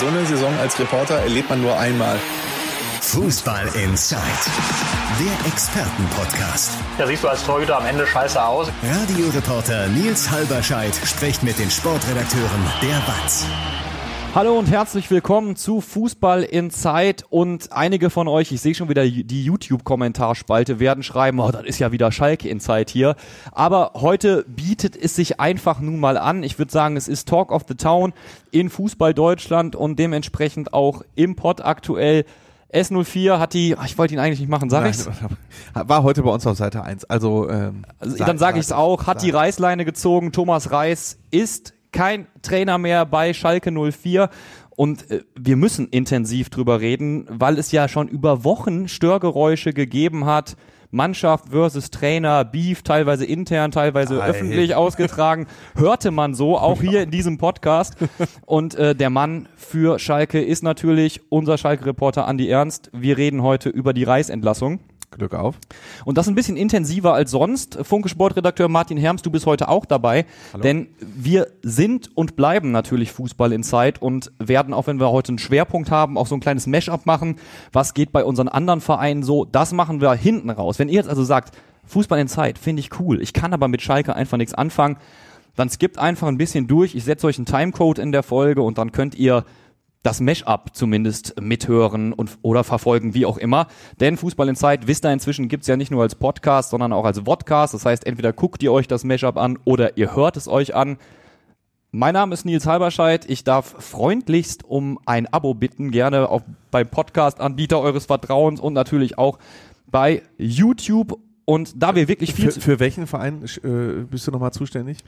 So eine Saison als Reporter erlebt man nur einmal. Fußball Inside, der Expertenpodcast. Da siehst du als Torhüter am Ende scheiße aus. Radioreporter Nils Halberscheid spricht mit den Sportredakteuren der BATS. Hallo und herzlich willkommen zu Fußball in Zeit und einige von euch, ich sehe schon wieder die YouTube-Kommentarspalte, werden schreiben, oh, das ist ja wieder Schalke in Zeit hier. Aber heute bietet es sich einfach nun mal an. Ich würde sagen, es ist Talk of the Town in Fußball Deutschland und dementsprechend auch im Pod aktuell. S04 hat die, ich wollte ihn eigentlich nicht machen, sag Nein, ich's? War heute bei uns auf Seite 1. Also, ähm, Also, dann sage ich es auch, hat die Reißleine gezogen. Thomas Reis ist kein Trainer mehr bei Schalke 04. Und äh, wir müssen intensiv drüber reden, weil es ja schon über Wochen Störgeräusche gegeben hat. Mannschaft versus Trainer, Beef, teilweise intern, teilweise Ei. öffentlich ausgetragen. Hörte man so, auch hier in diesem Podcast. Und äh, der Mann für Schalke ist natürlich unser Schalke-Reporter Andi Ernst. Wir reden heute über die Reisentlassung. Glück auf. Und das ein bisschen intensiver als sonst. Funke Sportredakteur Martin Herms, du bist heute auch dabei. Denn wir sind und bleiben natürlich Fußball in Zeit und werden, auch wenn wir heute einen Schwerpunkt haben, auch so ein kleines Mash-up machen. Was geht bei unseren anderen Vereinen so? Das machen wir hinten raus. Wenn ihr jetzt also sagt, Fußball in Zeit, finde ich cool. Ich kann aber mit Schalke einfach nichts anfangen. Dann skippt einfach ein bisschen durch. Ich setze euch einen Timecode in der Folge und dann könnt ihr das Mesh-up zumindest mithören und oder verfolgen, wie auch immer. Denn Fußball in Zeit, wisst ihr inzwischen, gibt's ja nicht nur als Podcast, sondern auch als Vodcast. Das heißt, entweder guckt ihr euch das Mesh-up an oder ihr hört es euch an. Mein Name ist Nils Halberscheid. Ich darf freundlichst um ein Abo bitten, gerne auch beim Podcast-Anbieter eures Vertrauens und natürlich auch bei YouTube. Und da wir wirklich viel Für, für welchen Verein äh, bist du nochmal zuständig?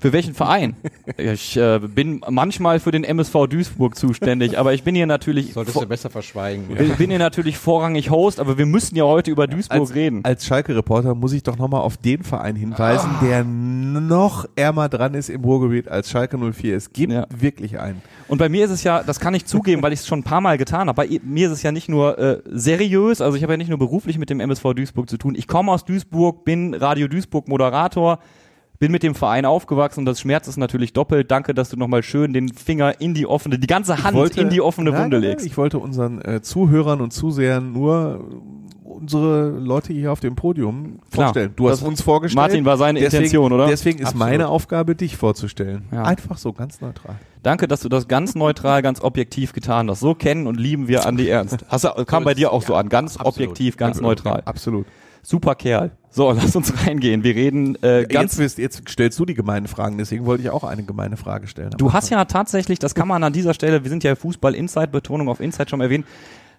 Für welchen Verein? Ich äh, bin manchmal für den MSV Duisburg zuständig, aber ich bin hier natürlich Solltest du besser verschweigen. bin, bin hier natürlich vorrangig Host, aber wir müssen ja heute über Duisburg Als, reden. als Schalke-Reporter muss ich doch nochmal auf den Verein hinweisen, Ah. der noch ärmer dran ist im Ruhrgebiet als Schalke 04. Es gibt Ja. wirklich einen. Und bei mir ist es ja, das kann ich zugeben, weil ich es schon ein paar Mal getan habe. Bei mir ist es ja nicht nur äh, seriös, also ich habe ja nicht nur beruflich mit dem MSV Duisburg zu tun. Ich komme aus Duisburg, bin Radio Duisburg Moderator, bin mit dem Verein aufgewachsen und das schmerzt es natürlich doppelt. Danke, dass du nochmal schön den Finger in die offene, die ganze Hand in die offene Nein, Wunde legst. Ich wollte unseren äh, Zuhörern und Zusehern nur unsere Leute hier auf dem Podium Klar. vorstellen. Du hast uns vorgestellt. Martin, war seine deswegen, Intention, oder? Deswegen ist Absolut. meine Aufgabe, dich vorzustellen. Ja. Einfach so, ganz neutral. Danke, dass du das ganz neutral, ganz objektiv getan hast. So kennen und lieben wir Andi Ernst. Hast kam bei dir auch so an, ganz absolut. objektiv, ganz neutral. Absolut. Super Kerl. So, lass uns reingehen. Wir reden äh, ganz Jetzt, jetzt stellst du die gemeinen Fragen, deswegen wollte ich auch eine gemeine Frage stellen. Du hast ja tatsächlich, das kann man an dieser Stelle, wir sind ja Fußball Inside, Betonung auf Inside schon erwähnt,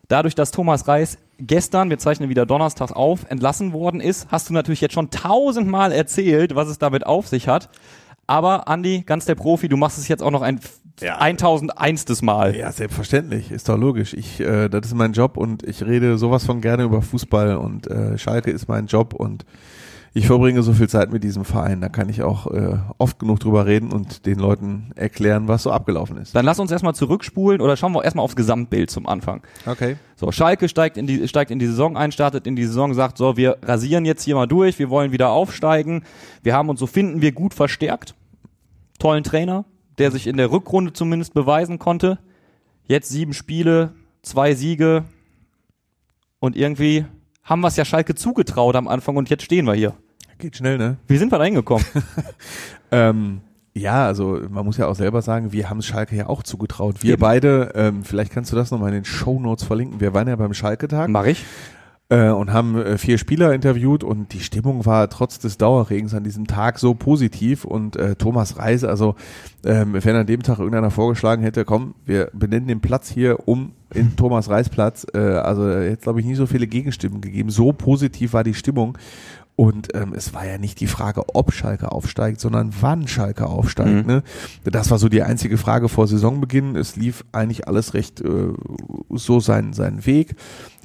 dadurch, dass Thomas Reis gestern, wir zeichnen wieder donnerstags auf, entlassen worden ist, hast du natürlich jetzt schon tausendmal erzählt, was es damit auf sich hat. Aber Andi, ganz der Profi, du machst es jetzt auch noch ein Ja. 1001. Mal. Ja, selbstverständlich, ist doch logisch. Ich, äh, das ist mein Job und ich rede sowas von gerne über Fußball und äh, Schalke ist mein Job und ich verbringe so viel Zeit mit diesem Verein. Da kann ich auch äh, oft genug drüber reden und den Leuten erklären, was so abgelaufen ist. Dann lass uns erstmal zurückspulen oder schauen wir erstmal aufs Gesamtbild zum Anfang. Okay. So, Schalke steigt in die, steigt in die Saison ein, startet in die Saison, sagt so, wir rasieren jetzt hier mal durch, wir wollen wieder aufsteigen. Wir haben uns, so finden wir, gut verstärkt. Tollen Trainer, der sich in der Rückrunde zumindest beweisen konnte. Jetzt sieben Spiele, zwei Siege. Und irgendwie haben wir es ja Schalke zugetraut am Anfang und jetzt stehen wir hier. Geht schnell, ne? Wie sind wir da hingekommen? Ähm, ja, also man muss ja auch selber sagen, wir haben es Schalke ja auch zugetraut. Wir Eben. beide, ähm, vielleicht kannst du das nochmal in den Shownotes verlinken. Wir waren ja beim Schalke-Tag. Mach ich. Äh, und haben äh, vier Spieler interviewt und die Stimmung war trotz des Dauerregens an diesem Tag so positiv und äh, Thomas Reise, also ähm, wenn an dem Tag irgendeiner vorgeschlagen hätte, komm, wir benennen den Platz hier um in Thomas Reis Platz, äh, also jetzt glaube ich nie so viele Gegenstimmen gegeben, so positiv war die Stimmung und ähm, es war ja nicht die Frage, ob Schalke aufsteigt, sondern wann Schalke aufsteigt. Mhm. Ne? Das war so die einzige Frage vor Saisonbeginn. Es lief eigentlich alles recht äh, so seinen, seinen Weg.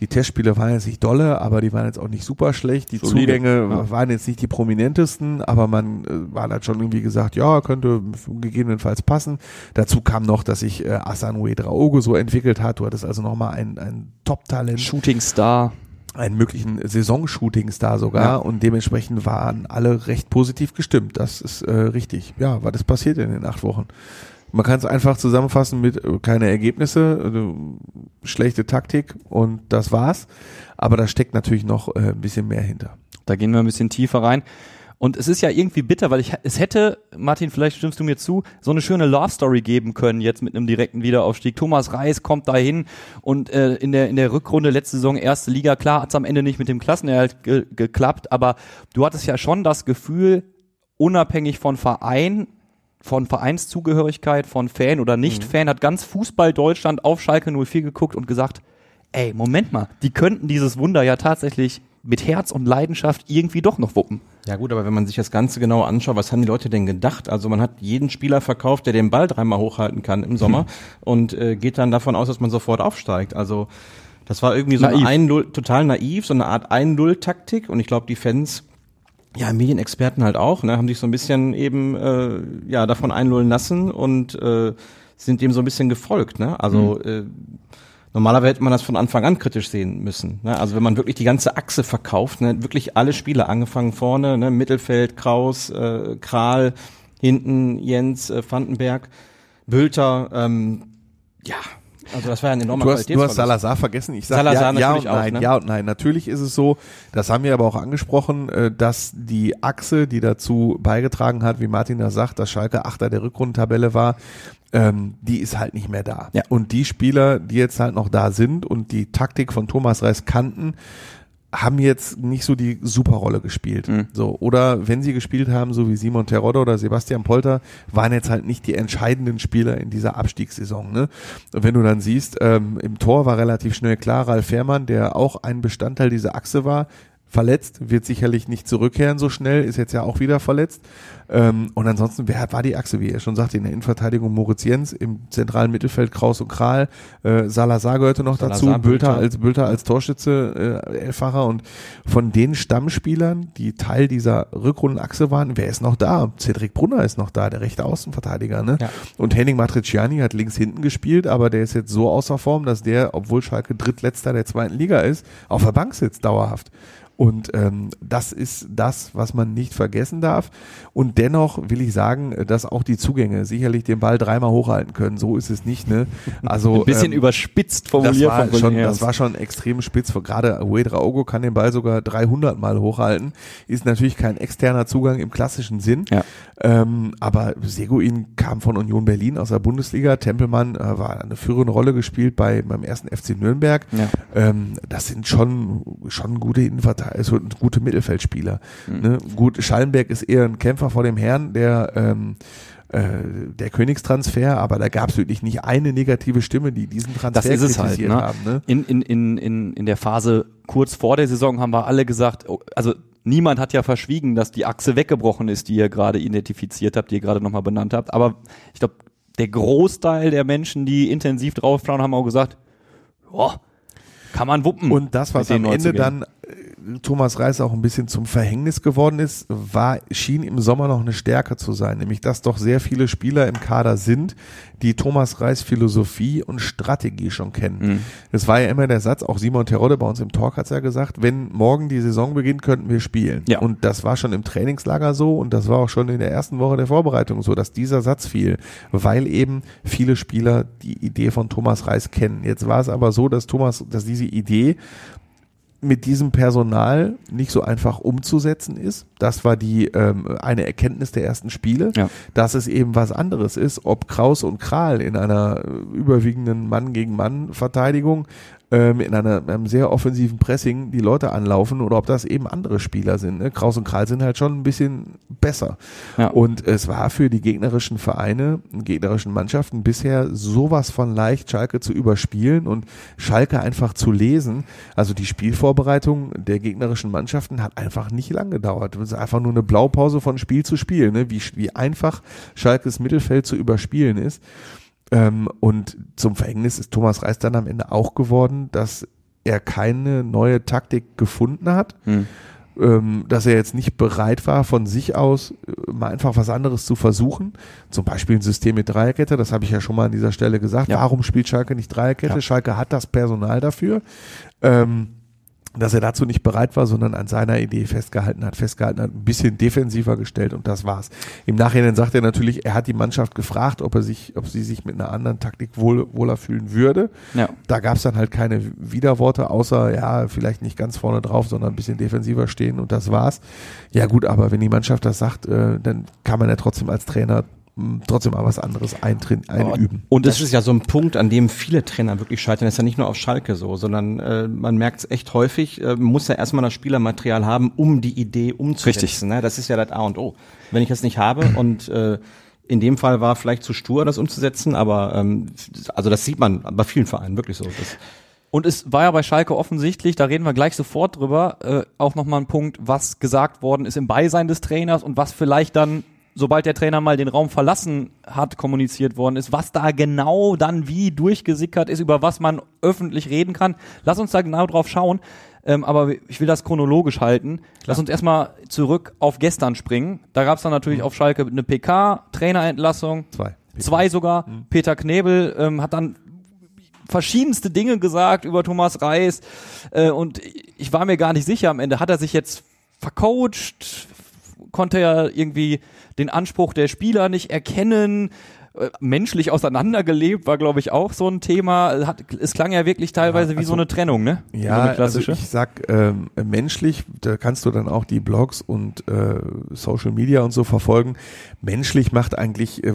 Die Testspiele waren jetzt nicht dolle, aber die waren jetzt auch nicht super schlecht. Die Solide, Zugänge ja. waren jetzt nicht die prominentesten, aber man äh, war dann schon irgendwie gesagt, ja, könnte gegebenenfalls passen. Dazu kam noch, dass sich äh, Asanue Draogo so entwickelt hat. Du hattest also nochmal ein, ein Top-Talent Shooting Star. Einen möglichen Saisonshootings-Star sogar Ja. und dementsprechend waren alle recht positiv gestimmt. Das ist äh, richtig. Ja, was ist passiert in den acht Wochen? Man kann es einfach zusammenfassen mit äh, keine Ergebnisse, äh, schlechte Taktik und das war's. Aber da steckt natürlich noch äh, ein bisschen mehr hinter. Da gehen wir ein bisschen tiefer rein. Und es ist ja irgendwie bitter, weil ich, es hätte, Martin, vielleicht stimmst du mir zu, so eine schöne Love Story geben können jetzt mit einem direkten Wiederaufstieg. Thomas Reis kommt dahin und äh, in der in der Rückrunde letzte Saison erste Liga, klar hat's am Ende nicht mit dem Klassenerhalt ge geklappt, aber du hattest ja schon das Gefühl, unabhängig von Verein, von Vereinszugehörigkeit, von Fan oder Nicht-Fan, hat ganz Fußball Deutschland auf Schalke 04 geguckt und gesagt, ey, Moment mal, die könnten dieses Wunder ja tatsächlich mit Herz und Leidenschaft irgendwie doch noch wuppen. Ja gut, aber wenn man sich das Ganze genau anschaut, was haben die Leute denn gedacht? Also man hat jeden Spieler verkauft, der den Ball dreimal hochhalten kann im Sommer Hm. und äh, geht dann davon aus, dass man sofort aufsteigt. Also das war irgendwie so Naiv. ein 1-0, total naiv, so eine Art 1-0-Taktik und ich glaube, die Fans ja, Medienexperten halt auch, ne, haben sich so ein bisschen eben äh, ja davon einlullen lassen und äh, sind dem so ein bisschen gefolgt, ne? Also äh, normalerweise hätte man das von Anfang an kritisch sehen müssen. Ne? Also wenn man wirklich die ganze Achse verkauft, ne, wirklich alle Spieler angefangen vorne, ne, Mittelfeld, Kraus, äh, Kral, hinten Jens, äh, Vandenberg, Bülter, ähm, ja, also das war ja ein enormer Du hast, du hast. Salazar vergessen. Ich sage Salazar ja, ja und natürlich auch, nein, ne? ja und nein. Natürlich ist es so, das haben wir aber auch angesprochen, äh, dass die Achse, die dazu beigetragen hat, wie Martin das sagt, dass Schalke Achter der Rückrundentabelle war, ähm, die ist halt nicht mehr da. Ja. Und die Spieler, die jetzt halt noch da sind und die Taktik von Thomas Reis kannten, haben jetzt nicht so die Superrolle gespielt. Mhm. So, oder wenn sie gespielt haben, so wie Simon Terodde oder Sebastian Polter, waren jetzt halt nicht die entscheidenden Spieler in dieser Abstiegssaison. Ne? Und wenn du dann siehst, ähm, im Tor war relativ schnell klar, Ralf Fährmann, der auch ein Bestandteil dieser Achse war, verletzt, wird sicherlich nicht zurückkehren so schnell, ist jetzt ja auch wieder verletzt. Ähm, und ansonsten, wer war die Achse, wie er schon sagte, in der Innenverteidigung Moritz Jens, im zentralen Mittelfeld Kraus und Kral, äh, Salazar gehörte noch Salazar, dazu, Bülter als Bülter als Torschütze, äh, Elffacher und von den Stammspielern, die Teil dieser Rückrundenachse waren, wer ist noch da? Cedric Brunner ist noch da, der rechte Außenverteidiger, ne? Ja. Und Henning Matriciani hat links hinten gespielt, aber der ist jetzt so außer Form, dass der, obwohl Schalke drittletzter der zweiten Liga ist, auf der Bank sitzt dauerhaft. Und ähm, das ist das, was man nicht vergessen darf. Und dennoch will ich sagen, dass auch die Zugänge sicherlich den Ball dreimal hochhalten können. So ist es nicht, ne? Also Ein bisschen ähm, überspitzt das formuliert war, von schon, das war schon extrem spitz. Gerade Uedra Ogo kann den Ball sogar 300 Mal hochhalten. Ist natürlich kein externer Zugang im klassischen Sinn. Ja. Ähm, aber Seguin kam von Union Berlin aus der Bundesliga. Tempelmann äh, war eine führende Rolle gespielt bei beim ersten FC Nürnberg. Ja. Ähm, das sind schon schon gute Innenverteidiger, also gute Mittelfeldspieler. Mhm. Ne? Gut, Schallenberg ist eher ein Kämpfer vor dem Herrn, der ähm, äh, der Königstransfer, aber da gab es wirklich nicht eine negative Stimme, die diesen Transfer Das ist es halt. kritisiert Ne? haben. Ne? In, in, in, in, in der Phase kurz vor der Saison haben wir alle gesagt, oh, also niemand hat ja verschwiegen, dass die Achse weggebrochen ist, die ihr gerade identifiziert habt, die ihr gerade nochmal benannt habt. Aber ich glaube, der Großteil der Menschen, die intensiv draufschauen, haben auch gesagt, boah, kann man wuppen. Und das, was am Ende dann äh, Thomas Reis auch ein bisschen zum Verhängnis geworden ist, war, schien im Sommer noch eine Stärke zu sein, nämlich dass doch sehr viele Spieler im Kader sind, die Thomas Reis Philosophie und Strategie schon kennen. Mhm. Das war ja immer der Satz, auch Simon Terodde bei uns im Talk hat es ja gesagt, wenn morgen die Saison beginnt, könnten wir spielen. Ja. Und das war schon im Trainingslager so und das war auch schon in der ersten Woche der Vorbereitung so, dass dieser Satz fiel, weil eben viele Spieler die Idee von Thomas Reis kennen. Jetzt war es aber so, dass Thomas, dass diese Idee mit diesem Personal nicht so einfach umzusetzen ist. Das war die ähm, eine Erkenntnis der ersten Spiele, Ja. dass es eben was anderes ist, ob Kraus und Kral in einer äh, überwiegenden Mann gegen Mann Verteidigung ähm, in einer, einem sehr offensiven Pressing die Leute anlaufen oder ob das eben andere Spieler sind. Ne? Kraus und Kral sind halt schon ein bisschen besser. Ja. Und es war für die gegnerischen Vereine, gegnerischen Mannschaften bisher sowas von leicht, Schalke zu überspielen und Schalke einfach zu lesen. Also die Spielvorbereitung der gegnerischen Mannschaften hat einfach nicht lang gedauert. Es ist einfach nur eine Blaupause von Spiel zu Spiel, ne? wie, wie einfach Schalkes Mittelfeld zu überspielen ist. Ähm, und zum Verhängnis ist Thomas Reis dann am Ende auch geworden, dass er keine neue Taktik gefunden hat Hm. ähm, dass er jetzt nicht bereit war, von sich aus äh, mal einfach was anderes zu versuchen. Zum Beispiel ein System mit Dreierkette, das habe ich ja schon mal an dieser Stelle gesagt. Ja. Warum spielt Schalke nicht Dreierkette? Ja. Schalke hat das Personal dafür. Ähm, dass er dazu nicht bereit war, sondern an seiner Idee festgehalten hat, festgehalten hat, ein bisschen defensiver gestellt und das war's. Im Nachhinein sagt er natürlich, er hat die Mannschaft gefragt, ob er sich, ob sie sich mit einer anderen Taktik wohl, wohler fühlen würde. Ja. Da gab's dann halt keine Widerworte, außer ja, vielleicht nicht ganz vorne drauf, sondern ein bisschen defensiver stehen und das war's. Ja gut, aber wenn die Mannschaft das sagt, äh, dann kann man ja trotzdem als Trainer trotzdem mal was anderes einüben. Und das ist ja so ein Punkt, an dem viele Trainer wirklich scheitern. Das ist ja nicht nur auf Schalke so, sondern äh, man merkt es echt häufig, äh, man muss ja erstmal das Spielermaterial haben, um die Idee umzusetzen. Richtig. Ne? Das ist ja das A und O. Wenn ich das nicht habe und äh, in dem Fall war vielleicht zu stur, das umzusetzen, aber ähm, also das sieht man bei vielen Vereinen wirklich so. Das, Und es war ja bei Schalke offensichtlich, da reden wir gleich sofort drüber, äh, auch nochmal ein Punkt, was gesagt worden ist im Beisein des Trainers und was vielleicht dann, sobald der Trainer mal den Raum verlassen hat, kommuniziert worden ist, was da genau dann wie durchgesickert ist, über was man öffentlich reden kann. Lass uns da genau drauf schauen. Ähm, aber ich will das chronologisch halten. Lass uns erstmal zurück auf gestern springen. Da gab es dann natürlich auf Schalke eine PK, Trainerentlassung, Zwei. Zwei sogar. Peter Knebel ähm, hat dann verschiedenste Dinge gesagt über Thomas Reis äh, und ich war mir gar nicht sicher am Ende. Hat er sich jetzt vercoacht? Konnte er irgendwie den Anspruch der Spieler nicht erkennen? Äh, Menschlich auseinandergelebt war, glaube ich, auch so ein Thema. Hat, es klang ja wirklich teilweise wie also- so eine Trennung, ne? Wie Ja, so eine also klassische. ich sag ähm, menschlich, da kannst du dann auch die Blogs und äh, Social Media und so verfolgen. Menschlich macht eigentlich äh,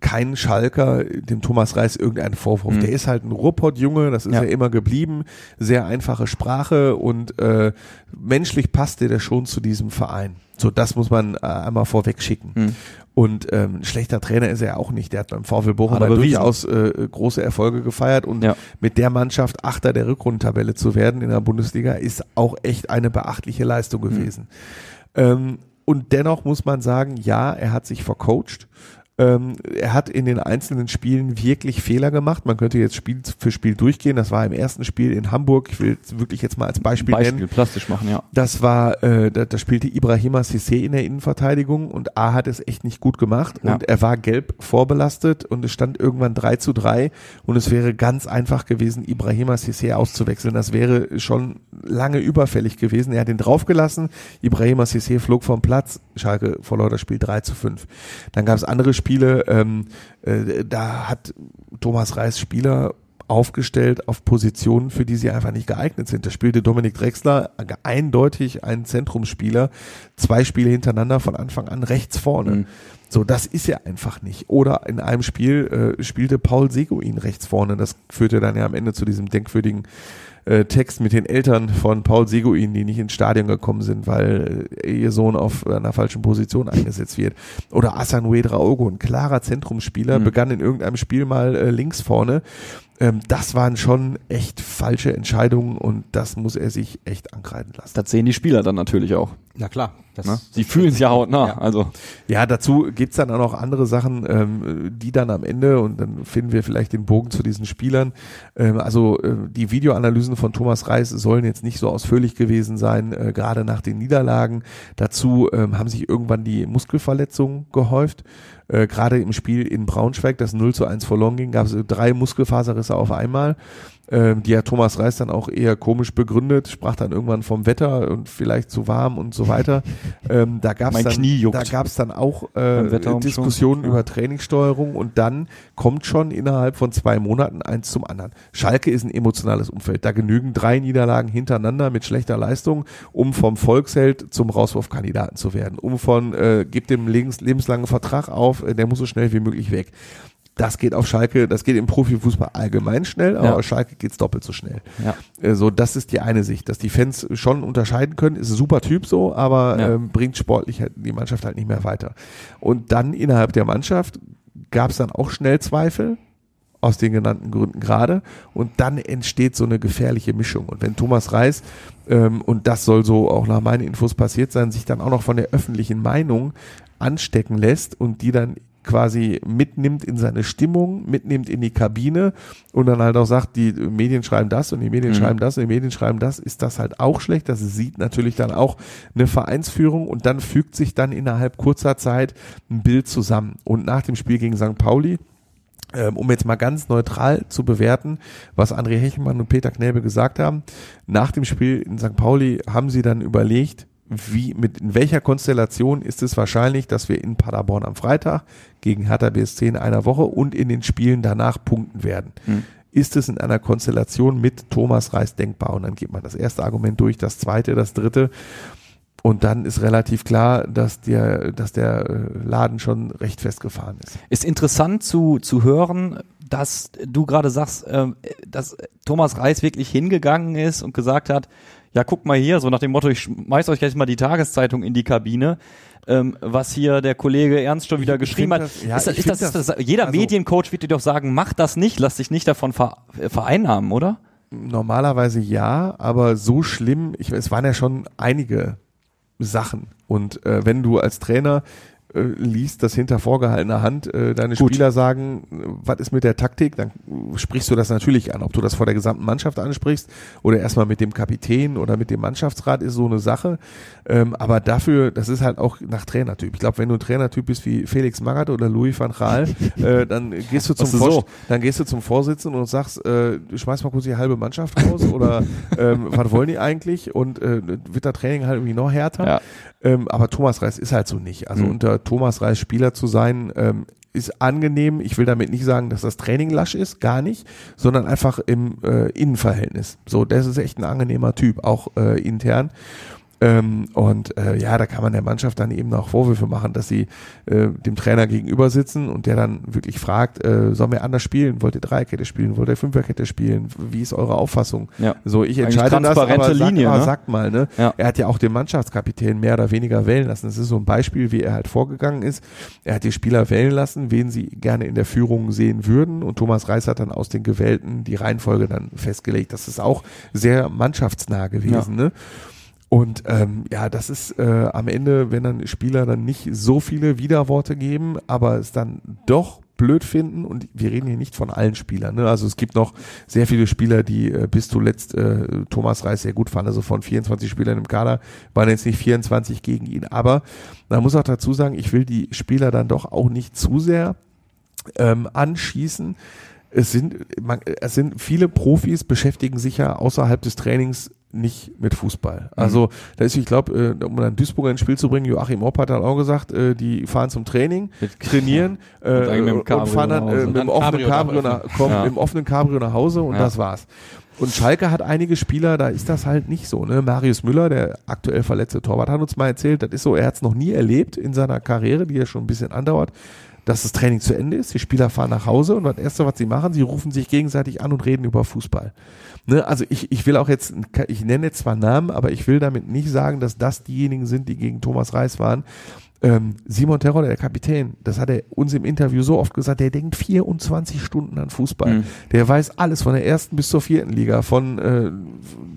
kein Schalker dem Thomas Reis irgendeinen Vorwurf. Mhm. Der ist halt ein Ruhrpott-Junge, das ist Ja. ja. immer geblieben, sehr einfache Sprache und äh, menschlich passte der schon zu diesem Verein. So, das muss man äh, einmal vorweg schicken. Mhm. Und ähm, ein schlechter Trainer ist er ja auch nicht. Der hat beim VfL Bochum er halt bewiesen. durchaus äh, große Erfolge gefeiert und Ja. mit der Mannschaft Achter der Rückrundentabelle zu werden in der Bundesliga ist auch echt eine beachtliche Leistung gewesen. Ähm, und dennoch muss man sagen, ja, er hat sich vercoacht. Ähm, er hat in den einzelnen Spielen wirklich Fehler gemacht. Man könnte jetzt Spiel für Spiel durchgehen. Das war im ersten Spiel in Hamburg. Ich will es wirklich jetzt mal als Beispiel, Beispiel nennen. plastisch machen, ja. Das war, äh, da, da spielte Ibrahima Cissé in der Innenverteidigung und A hat es echt nicht gut gemacht Ja. und er war gelb vorbelastet und es stand irgendwann 3 zu 3 und es wäre ganz einfach gewesen, Ibrahima Cissé auszuwechseln. Das wäre schon lange überfällig gewesen. Er hat ihn draufgelassen, Ibrahima Cissé flog vom Platz, Schalke verlor das Spiel 3 zu 5. Dann gab es andere Spiele, ähm, äh, da hat Thomas Reis Spieler aufgestellt auf Positionen, für die sie einfach nicht geeignet sind. Da spielte Dominik Drexler eindeutig ein Zentrumsspieler, zwei Spiele hintereinander von Anfang an rechts vorne. Mhm. So, das ist ja einfach nicht. Oder in einem Spiel äh, spielte Paul Seguin rechts vorne. Das führte dann ja am Ende zu diesem denkwürdigen äh, Text mit den Eltern von Paul Seguin, die nicht ins Stadion gekommen sind, weil äh, ihr Sohn auf einer falschen Position eingesetzt wird. Oder Asan Ouedraogo, ein klarer Zentrumsspieler, Mhm. begann in irgendeinem Spiel mal äh, links vorne. Ähm, das waren schon echt falsche Entscheidungen und das muss er sich echt ankreiden lassen. Das sehen die Spieler dann natürlich auch. na klar, das Ne? Sie fühlen es ja hautnah. Ja. Also Ja, dazu gibt's dann auch noch andere Sachen, ähm, die dann am Ende, und dann finden wir vielleicht den Bogen zu diesen Spielern, ähm, also äh, die Videoanalysen von Thomas Reis sollen jetzt nicht so ausführlich gewesen sein, äh, gerade nach den Niederlagen. Dazu ähm, haben sich irgendwann die Muskelverletzungen gehäuft. Äh, gerade im Spiel in Braunschweig, das 0 zu 1 verloren ging, gab es drei Muskelfaserrisse auf einmal. Ähm, die hat Thomas Reis dann auch eher komisch begründet, sprach dann irgendwann vom Wetter und vielleicht zu warm und so weiter. Ähm, da gab es Mein dann, da gab's dann auch äh. Diskussionen Ja. über Trainingssteuerung und dann kommt schon innerhalb von zwei Monaten eins zum anderen. Schalke ist ein emotionales Umfeld. Da genügen drei Niederlagen hintereinander mit schlechter Leistung, um vom Volksheld zum Rauswurfkandidaten zu werden, um von äh, gibt dem lebens lebenslangen Vertrag auf, äh, der muss so schnell wie möglich weg. Das geht auf Schalke, das geht im Profifußball allgemein schnell, aber Ja. auf Schalke geht's doppelt so schnell. Ja. Äh, So, das ist die eine Sicht, dass die Fans schon unterscheiden können, ist ein super Typ so, aber Ja. ähm, bringt sportlich halt die Mannschaft halt nicht mehr weiter. Und dann innerhalb der Mannschaft gab es dann auch schnell Zweifel, aus den genannten Gründen gerade, und dann entsteht so eine gefährliche Mischung. Und wenn Thomas Reis, ähm, und das soll so auch nach meinen Infos passiert sein, sich dann auch noch von der öffentlichen Meinung anstecken lässt und die dann quasi mitnimmt in seine Stimmung, mitnimmt in die Kabine und dann halt auch sagt, die Medien schreiben das und die Medien Mhm. schreiben das und die Medien schreiben das, ist das halt auch schlecht. Das sieht natürlich dann auch eine Vereinsführung und dann fügt sich dann innerhalb kurzer Zeit ein Bild zusammen. Und nach dem Spiel gegen St. Pauli ähm, um jetzt mal ganz neutral zu bewerten, was André Hechelmann und Peter Knäbe gesagt haben. Nach dem Spiel in St. Pauli haben sie dann überlegt, wie, mit, in welcher Konstellation ist es wahrscheinlich, dass wir in Paderborn am Freitag gegen Hertha BSC in einer Woche und in den Spielen danach punkten werden. Hm. Ist es in einer Konstellation mit Thomas Reis denkbar? Und dann geht man das erste Argument durch, das zweite, das dritte. Und dann ist relativ klar, dass der, dass der äh, Laden schon recht festgefahren ist. Ist interessant zu, zu hören, dass du gerade sagst, äh, dass Thomas Reis wirklich hingegangen ist und gesagt hat, ja, guck mal hier, so nach dem Motto, ich schmeiß euch gleich mal die Tageszeitung in die Kabine. Ähm, was hier der Kollege Ernst schon wieder ich geschrieben hat. Das, ja, ist, das, ist das, das, das, jeder also, Mediencoach wird dir doch sagen, mach das nicht, lass dich nicht davon vereinnahmen, oder? Normalerweise ja, aber so schlimm, ich, es waren ja schon einige Sachen. Und äh, wenn du als Trainer äh, liest, dass hinter vorgehaltener Hand äh, deine Gut. Spieler sagen, was ist mit der Taktik, dann sprichst du das natürlich an. Ob du das vor der gesamten Mannschaft ansprichst oder erstmal mit dem Kapitän oder mit dem Mannschaftsrat ist so eine Sache. Ähm, aber dafür, das ist halt auch nach Trainertyp. Ich glaube, wenn du ein Trainertyp bist wie Felix Magath oder Louis van Gaal, äh, dann gehst du zum so? dann gehst du zum Vorsitzenden und sagst, äh, du schmeißt mal kurz die halbe Mannschaft raus oder ähm, was wollen die eigentlich? Und äh, wird das Training halt irgendwie noch härter. Ja. Ähm, aber Thomas Reis ist halt so nicht. Also mhm. unter Thomas Reis Spieler zu sein, ähm, ist angenehm. Ich will damit nicht sagen, dass das Training lasch ist, gar nicht, sondern einfach im äh, Innenverhältnis. So, das ist echt ein angenehmer Typ, auch äh, intern. Ähm, und äh, ja, da kann man der Mannschaft dann eben auch Vorwürfe machen, dass sie äh, dem Trainer gegenüber sitzen und der dann wirklich fragt, äh, sollen wir anders spielen? Wollt ihr Dreierkette spielen? Wollt ihr Fünferkette spielen? Wie ist eure Auffassung? Ja. So, ich entscheide das, aber Linie, sag, ne? sagt mal, ne? Ja. Er hat ja auch den Mannschaftskapitän mehr oder weniger wählen lassen. Das ist so ein Beispiel, wie er halt vorgegangen ist. Er hat die Spieler wählen lassen, wen sie gerne in der Führung sehen würden und Thomas Reis hat dann aus den Gewählten die Reihenfolge dann festgelegt. Das ist auch sehr mannschaftsnah gewesen, ja. ne? Und ähm, ja, das ist äh, am Ende, wenn dann Spieler dann nicht so viele Widerworte geben, aber es dann doch blöd finden und wir reden hier nicht von allen Spielern. Ne? Also es gibt noch sehr viele Spieler, die äh, bis zuletzt äh, Thomas Reis sehr gut fanden. Also von 24 Spielern im Kader waren jetzt nicht 24 gegen ihn. Aber man muss auch dazu sagen, ich will die Spieler dann doch auch nicht zu sehr ähm, anschießen. Es sind, man, es sind viele Profis beschäftigen sich ja außerhalb des Trainings nicht mit Fußball. Also da ist, ich glaube, äh, um dann Duisburg ins Spiel zu bringen, Joachim Opp hat dann auch gesagt, äh, die fahren zum Training, trainieren äh, und, und fahren dann äh, mit dem offenen Cabrio nach, kommen, ja. im offenen Cabrio nach Hause und ja. das war's. Und Schalke hat einige Spieler, da ist das halt nicht so. Ne? Marius Müller, der aktuell verletzte Torwart, hat uns mal erzählt, das ist so, er hat es noch nie erlebt in seiner Karriere, die ja schon ein bisschen andauert, dass das Training zu Ende ist, die Spieler fahren nach Hause und das Erste, was sie machen, sie rufen sich gegenseitig an und reden über Fußball. Ne? Also ich, ich will auch jetzt, ich nenne jetzt zwar Namen, aber ich will damit nicht sagen, dass das diejenigen sind, die gegen Thomas Reis waren. Ähm, Simon Terror, der Kapitän, das hat er uns im Interview so oft gesagt, der denkt 24 Stunden an Fußball. Mhm. Der weiß alles von der ersten bis zur vierten Liga, von äh,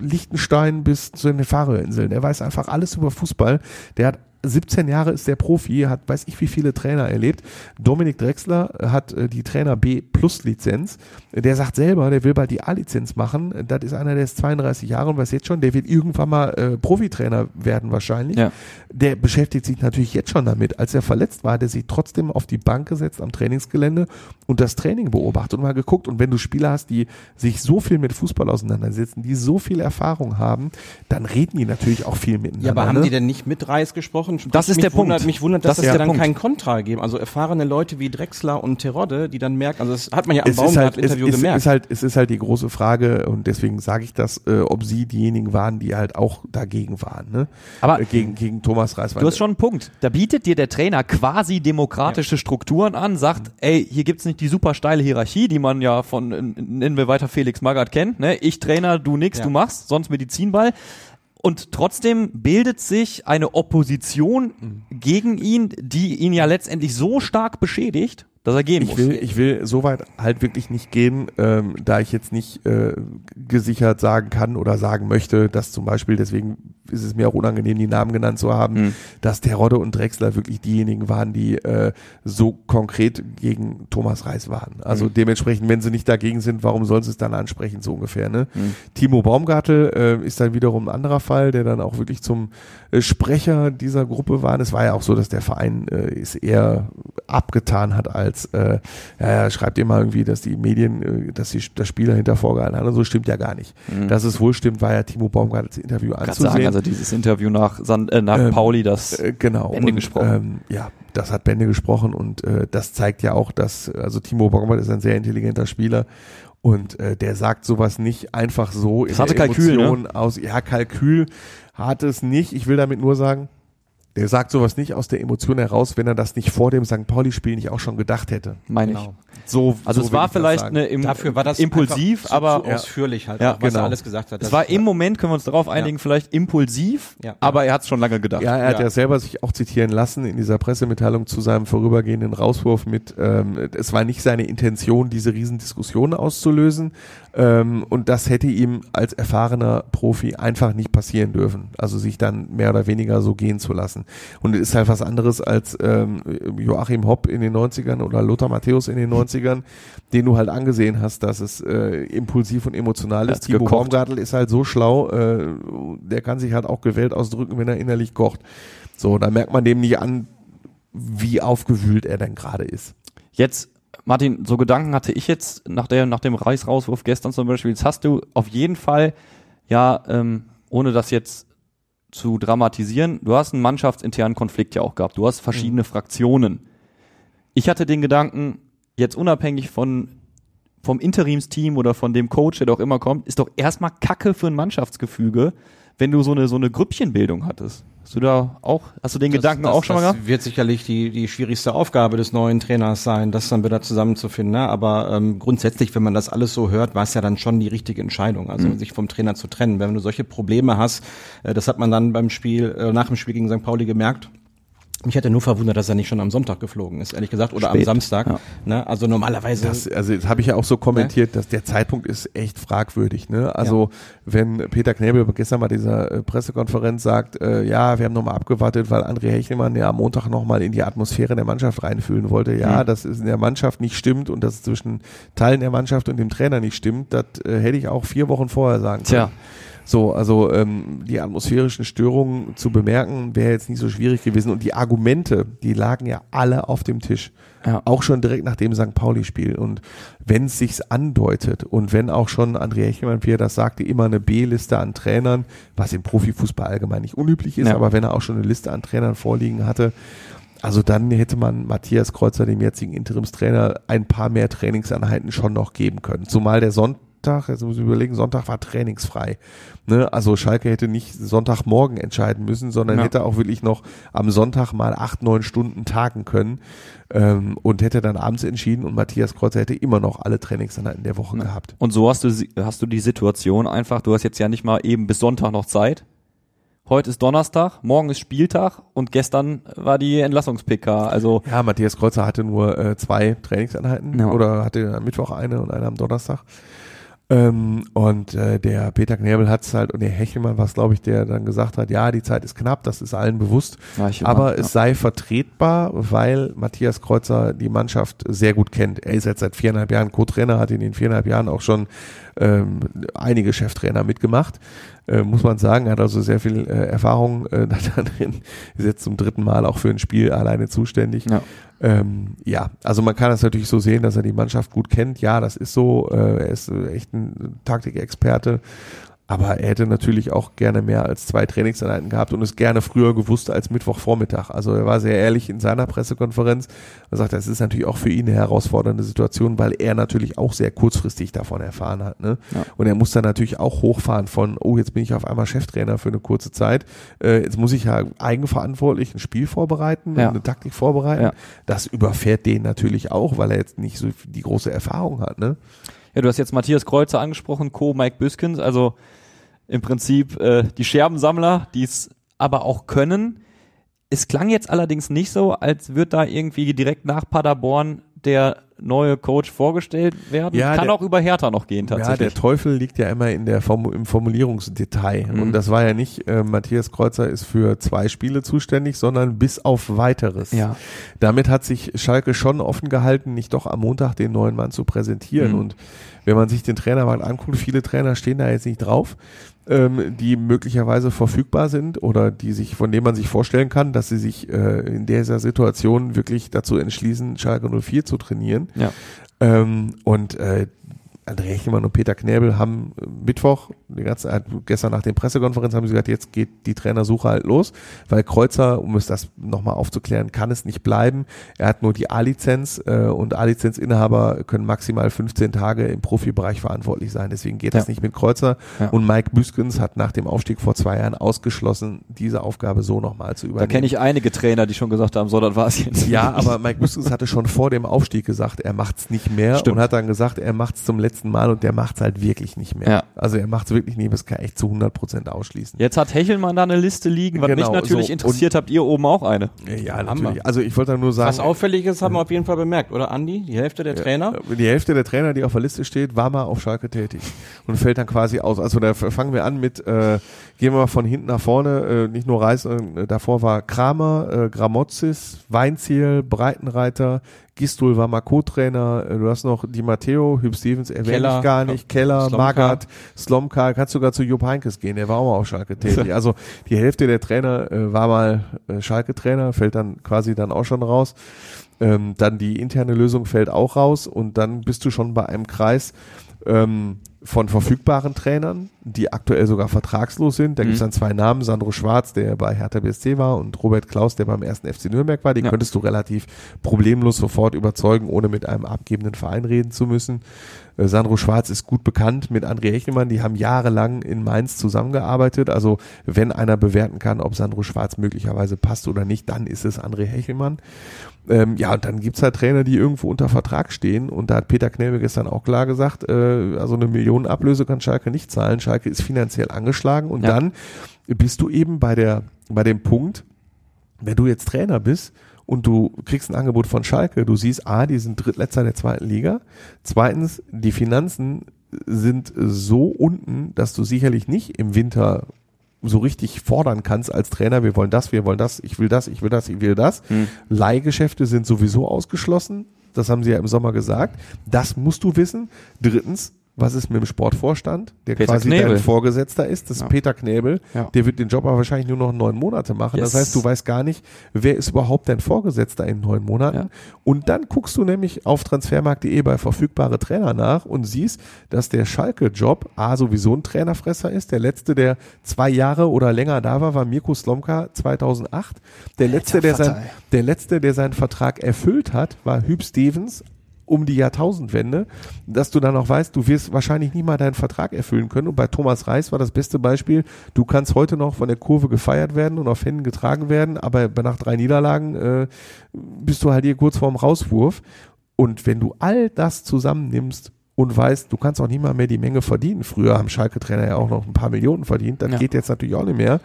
Liechtenstein bis zu den Färöerinseln. Der weiß einfach alles über Fußball. Der hat 17 Jahre ist der Profi, hat weiß ich wie viele Trainer erlebt. Dominik Drexler hat äh, die Trainer B Plus Lizenz. Der sagt selber, der will bald die A-Lizenz machen. Das ist einer, der ist 32 Jahre und weiß jetzt schon, der wird irgendwann mal äh, Profitrainer werden wahrscheinlich. Ja. Der beschäftigt sich natürlich jetzt schon damit. Als er verletzt war, hat er sich trotzdem auf die Bank gesetzt am Trainingsgelände und das Training beobachtet und mal geguckt. Und wenn du Spieler hast, die sich so viel mit Fußball auseinandersetzen, die so viel Erfahrung haben, dann reden die natürlich auch viel miteinander. Ja, aber haben ne? die denn nicht mit Reis gesprochen? Gesprochen. Das ist mich der wundert, Punkt. Mich wundert, dass das, das ja dann Punkt. kein Kontra geben. Also erfahrene Leute wie Drexler und Terodde, die dann merken, also das hat man ja am Baumgart-Interview halt, gemerkt. Es ist, halt, es ist halt die große Frage und deswegen sage ich das, äh, ob sie diejenigen waren, die halt auch dagegen waren. Ne? Aber äh, gegen, gegen Thomas Reis. Du hast schon einen Punkt. Da bietet dir der Trainer quasi demokratische ja. Strukturen an, sagt, ey, hier gibt's nicht die super steile Hierarchie, die man ja von, nennen wir weiter Felix Magath kennt. Ne? Ich Trainer, du nix, ja. du machst, sonst Medizinball. Und trotzdem bildet sich eine Opposition gegen ihn, die ihn ja letztendlich so stark beschädigt, dass er gehen ich muss. Will, ich will so weit halt wirklich nicht gehen, ähm, da ich jetzt nicht äh, gesichert sagen kann oder sagen möchte, dass zum Beispiel, deswegen ist es mir auch unangenehm, die Namen genannt zu haben, Mhm. dass Terodde und Drexler wirklich diejenigen waren, die äh, so konkret gegen Thomas Reis waren. Also Mhm. dementsprechend, wenn sie nicht dagegen sind, warum sollen sie es dann ansprechen, so ungefähr. Ne? Mhm. Timo Baumgartel äh, ist dann wiederum ein anderer Fall, der dann auch wirklich zum äh, Sprecher dieser Gruppe war. Es war ja auch so, dass der Verein äh, es eher abgetan hat als, äh, ja, schreibt immer irgendwie, dass die Medien, äh, dass die das Spieler hinter vorgehalten haben. Und so stimmt ja gar nicht. Dass es wohl stimmt, war ja Timo Baumgartels Interview Mhm. Anzusehen. sagen, also dieses Interview nach, San, äh, nach Ähm, Pauli, das Äh, genau. Bände und, gesprochen. Ähm, ja, das hat Bände gesprochen und äh, das zeigt ja auch, dass, also Timo Baumgart ist ein sehr intelligenter Spieler und äh, der sagt sowas nicht einfach so in Das hatte der Kalkül, ne? Emotion aus. Ja, Kalkül hat es nicht. Ich will damit nur sagen, der sagt sowas nicht aus der Emotion heraus, wenn er das nicht vor dem St. Pauli-Spiel nicht auch schon gedacht hätte. meine ich. Genau. So, Also so es war ich das vielleicht eine im, Dafür war das impulsiv, zu, aber zu ausführlich halt, Ja, auch, was genau. er alles gesagt hat. es Das- war im Moment, können wir uns darauf einigen, vielleicht impulsiv, Ja. aber er hat es schon lange gedacht. Ja, er hat Ja. ja selber sich auch zitieren lassen in dieser Pressemitteilung zu seinem vorübergehenden Rauswurf mit, ähm, es war nicht seine Intention, diese Riesendiskussion auszulösen. Ähm, und das hätte ihm als erfahrener Profi einfach nicht passieren dürfen. Also sich dann mehr oder weniger so gehen zu lassen. Und es ist halt was anderes als ähm, Joachim Hopp in den 90ern oder Lothar Matthäus in den 90ern, den du halt angesehen hast, dass es äh, impulsiv und emotional ist. Timo. Baumgartel ist halt so schlau, äh, der kann sich halt auch gewählt ausdrücken, wenn er innerlich kocht. So, da merkt man dem nicht an, wie aufgewühlt er denn gerade ist. Jetzt, Martin, so Gedanken hatte ich jetzt nach, der, nach dem Reichsrauswurf gestern zum Beispiel. Jetzt hast du auf jeden Fall, ja, ähm, ohne das jetzt zu dramatisieren, du hast einen mannschaftsinternen Konflikt ja auch gehabt. Du hast verschiedene Fraktionen. Ich hatte den Gedanken, jetzt unabhängig von vom Interimsteam oder von dem Coach, der doch immer kommt, ist doch erstmal Kacke für ein Mannschaftsgefüge, wenn du so eine so eine Grüppchenbildung hattest. Hast du da auch, hast du den Gedanken das, auch schon mal das gehabt? wird sicherlich die, die schwierigste Aufgabe des neuen Trainers sein, das dann wieder zusammenzufinden. Ne? Aber ähm, grundsätzlich, wenn man das alles so hört, war es ja dann schon die richtige Entscheidung, also Mhm. sich vom Trainer zu trennen. Wenn du solche Probleme hast, äh, das hat man dann beim Spiel, äh, nach dem Spiel gegen St. Pauli gemerkt. Mich hätte nur verwundert, dass er nicht schon am Sonntag geflogen ist, ehrlich gesagt, oder Spät, am Samstag. ja. Ne? Also normalerweise. Das, also das habe ich ja auch so kommentiert, dass der Zeitpunkt ist echt fragwürdig. Ne? Also wenn Peter Knebel gestern bei dieser äh, Pressekonferenz sagt, äh, ja, wir haben nochmal abgewartet, weil André Hechelmann ja am Montag nochmal in die Atmosphäre der Mannschaft reinfühlen wollte. Ja, Mhm. das ist in der Mannschaft nicht stimmt und das zwischen Teilen der Mannschaft und dem Trainer nicht stimmt, das äh, hätte ich auch vier Wochen vorher sagen können. Tja. So, also ähm, die atmosphärischen Störungen zu bemerken, wäre jetzt nicht so schwierig gewesen. Und die Argumente, die lagen ja alle auf dem Tisch. Ja. Auch schon direkt nach dem St. Pauli-Spiel. Und wenn es sich andeutet und wenn auch schon André Hechelmann, wie er das sagte, immer eine B-Liste an Trainern, was im Profifußball allgemein nicht unüblich ist, Ja. aber wenn er auch schon eine Liste an Trainern vorliegen hatte, also dann hätte man Matthias Kreuzer, dem jetzigen Interimstrainer, ein paar mehr Trainingseinheiten schon noch geben können. Zumal der Sonntag, jetzt muss ich überlegen, Sonntag war trainingsfrei. Ne? Also Schalke hätte nicht Sonntagmorgen entscheiden müssen, sondern Ja. hätte auch wirklich noch am Sonntag mal acht, neun Stunden tagen können ähm, und hätte dann abends entschieden und Matthias Kreuzer hätte immer noch alle Trainingseinheiten der Woche gehabt. Und so hast du, hast du die Situation einfach, du hast jetzt ja nicht mal eben bis Sonntag noch Zeit. Heute ist Donnerstag, morgen ist Spieltag und gestern war die Entlassungs-PK. Also Ja, Matthias Kreuzer hatte nur äh, zwei Trainingseinheiten Ja. oder hatte am Mittwoch eine und eine am Donnerstag. Ähm, und äh, der Peter Knebel hat es halt, und der Hechelmann war es, glaube ich, der dann gesagt hat, ja, die Zeit ist knapp, das ist allen bewusst, aber ja. es sei vertretbar, weil Matthias Kreuzer die Mannschaft sehr gut kennt. Er ist jetzt seit viereinhalb Jahren Co-Trainer, hat in den viereinhalb Jahren auch schon ähm, einige Cheftrainer mitgemacht, äh, muss man sagen. Er hat also sehr viel äh, Erfahrung äh, da drin, ist jetzt zum dritten Mal auch für ein Spiel alleine zuständig. Ja. Ähm, ja, also man kann das natürlich so sehen, dass er die Mannschaft gut kennt. Ja, das ist so. Äh, er ist äh, echt ein Taktikexperte. Aber er hätte natürlich auch gerne mehr als zwei Trainingseinheiten gehabt und es gerne früher gewusst als Mittwochvormittag. Also er war sehr ehrlich in seiner Pressekonferenz. Er sagt, es ist natürlich auch für ihn eine herausfordernde Situation, weil er natürlich auch sehr kurzfristig davon erfahren hat. Ne? Ja. Und er muss dann natürlich auch hochfahren von, oh, jetzt bin ich auf einmal Cheftrainer für eine kurze Zeit. Äh, jetzt muss ich ja eigenverantwortlich ein Spiel vorbereiten, Ja. und eine Taktik vorbereiten. Ja. Das überfährt den natürlich auch, weil er jetzt nicht so die große Erfahrung hat. Ne? Ja, du hast jetzt Matthias Kreuzer angesprochen, Co. Mike Büskens, also im Prinzip äh, die Scherbensammler, die es aber auch können. Es klang jetzt allerdings nicht so, als wird da irgendwie direkt nach Paderborn der neue Coach vorgestellt werden? Ja, Kann der- auch über Hertha noch gehen Ja, der tatsächlich. Teufel liegt ja immer in der Formu im Formulierungsdetail. Mhm. Und das war ja nicht, äh, Matthias Kreuzer ist für zwei Spiele zuständig, sondern bis auf weiteres. Ja. Damit hat sich Schalke schon offen gehalten, nicht doch am Montag den neuen Mann zu präsentieren. Mhm. Und wenn man sich den Trainermarkt anguckt, viele Trainer stehen da jetzt nicht drauf, ähm, die möglicherweise verfügbar sind oder die sich, von denen man sich vorstellen kann, dass sie sich äh, in dieser Situation wirklich dazu entschließen, Schalke 04 zu trainieren. Ja. Ähm, und äh, André Hechelmann und Peter Knäbel haben äh, Mittwoch, die ganze, gestern nach der Pressekonferenz haben sie gesagt, jetzt geht die Trainersuche halt los, weil Kreuzer, um es das nochmal aufzuklären, kann es nicht bleiben. Er hat nur die A-Lizenz äh, und A-Lizenzinhaber können maximal 15 Tage im Profibereich verantwortlich sein. Deswegen geht Ja. das nicht mit Kreuzer. Ja. Und Mike Büskens hat nach dem Aufstieg vor zwei Jahren ausgeschlossen, diese Aufgabe so nochmal zu Da übernehmen. kenne ich einige Trainer, die schon gesagt haben, so, das war's jetzt. Ja, aber Mike Büskens hatte schon vor dem Aufstieg gesagt, er macht's nicht mehr Stimmt. und hat dann gesagt, er macht's zum letzten Mal und der macht's halt wirklich nicht mehr. Ja. Also er macht's wirklich nicht, das kann ich echt zu 100 Prozent ausschließen. Jetzt hat Hechelmann da eine Liste liegen, was Genau, mich natürlich so. interessiert, habt ihr oben auch eine? Ja, Haben natürlich. wir. Also ich wollte nur sagen, Was auffälliges haben wir auf jeden Fall bemerkt, oder Andi? Die Hälfte der Trainer? die Hälfte der Trainer, die auf der Liste steht, war mal auf Schalke tätig und fällt dann quasi aus. Also da fangen wir an mit, äh, gehen wir mal von hinten nach vorne, äh, nicht nur Reis, äh, davor war Kramer, äh, Gramozis, Weinziel, Breitenreiter, Gistul war mal Co-Trainer, äh, du hast noch Di Matteo, Hüb Stevens erwähne Keller, ich gar nicht, Keller, Slomka. Magath, Slomka, kannst sogar zu Jupp Heinkes gehen, der war auch mal auf Schalke tätig. Also die Hälfte der Trainer äh, war mal äh, Schalke-Trainer, fällt dann quasi dann auch schon raus. Ähm, dann die interne Lösung fällt auch raus und dann bist du schon bei einem Kreis ähm, von verfügbaren Trainern, die aktuell sogar vertragslos sind. Da Mhm. gibt's dann zwei Namen, Sandro Schwarz, der bei Hertha BSC war und Robert Klaus, der beim ersten FC Nürnberg war. Die Ja. könntest du relativ problemlos sofort überzeugen, ohne mit einem abgebenden Verein reden zu müssen. Äh, Sandro Schwarz ist gut bekannt mit André Hechelmann. Die haben jahrelang in Mainz zusammengearbeitet. Also wenn einer bewerten kann, ob Sandro Schwarz möglicherweise passt oder nicht, dann ist es André Hechelmann. Ähm, ja, und dann gibt's halt Trainer, die irgendwo unter Vertrag stehen. Und da hat Peter Knebel gestern auch klar gesagt, äh, also eine Million Ablöse kann Schalke nicht zahlen. Schalke ist finanziell angeschlagen. Und Ja. dann bist du eben bei der, bei dem Punkt, wenn du jetzt Trainer bist und du kriegst ein Angebot von Schalke, du siehst, A, die sind Drittletzter der zweiten Liga. Zweitens, die Finanzen sind so unten, dass du sicherlich nicht im Winter so richtig fordern kannst als Trainer, wir wollen das, wir wollen das, ich will das, ich will das, ich will das. Hm. Leihgeschäfte sind sowieso ausgeschlossen. Das haben sie ja im Sommer gesagt. Das musst du wissen. Drittens, was ist mit dem Sportvorstand, der Peter quasi Knebel. dein Vorgesetzter ist? Das ist Ja. Peter Knebel. Ja. Der wird den Job aber wahrscheinlich nur noch neun Monate machen. Yes. Das heißt, du weißt gar nicht, wer ist überhaupt dein Vorgesetzter in neun Monaten. Ja. Und dann guckst du nämlich auf transfermarkt.de bei verfügbare Trainer nach und siehst, dass der Schalke-Job A sowieso ein Trainerfresser ist. Der letzte, der zwei Jahre oder länger da war, war Mirko Slomka 2008. Der letzte, der, sein, der letzte, der seinen Vertrag erfüllt hat, war Hüb Stevens um die Jahrtausendwende, dass du dann auch weißt, du wirst wahrscheinlich nie mal deinen Vertrag erfüllen können. Und bei Thomas Reis war das beste Beispiel, du kannst heute noch von der Kurve gefeiert werden und auf Händen getragen werden, aber nach drei Niederlagen äh, bist du halt hier kurz vorm Rauswurf. Und wenn du all das zusammennimmst und weißt, du kannst auch nie mal mehr die Menge verdienen. Früher haben Schalke-Trainer ja auch noch ein paar Millionen verdient, das Ja. geht jetzt natürlich auch nicht mehr.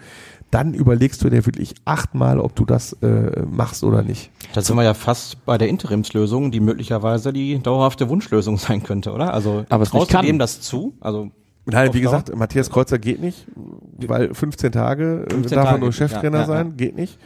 Dann überlegst du dir wirklich achtmal, ob du das äh, machst oder nicht. Da sind wir ja fast bei der Interimslösung, die möglicherweise die dauerhafte Wunschlösung sein könnte, oder? Also Aber es traust du kann. dem das zu? Also Nein, wie Dauer? gesagt, Matthias Kreuzer geht nicht, weil 15 Tage äh, 15 darf er nur Cheftrainer ja, ja, sein, geht nicht.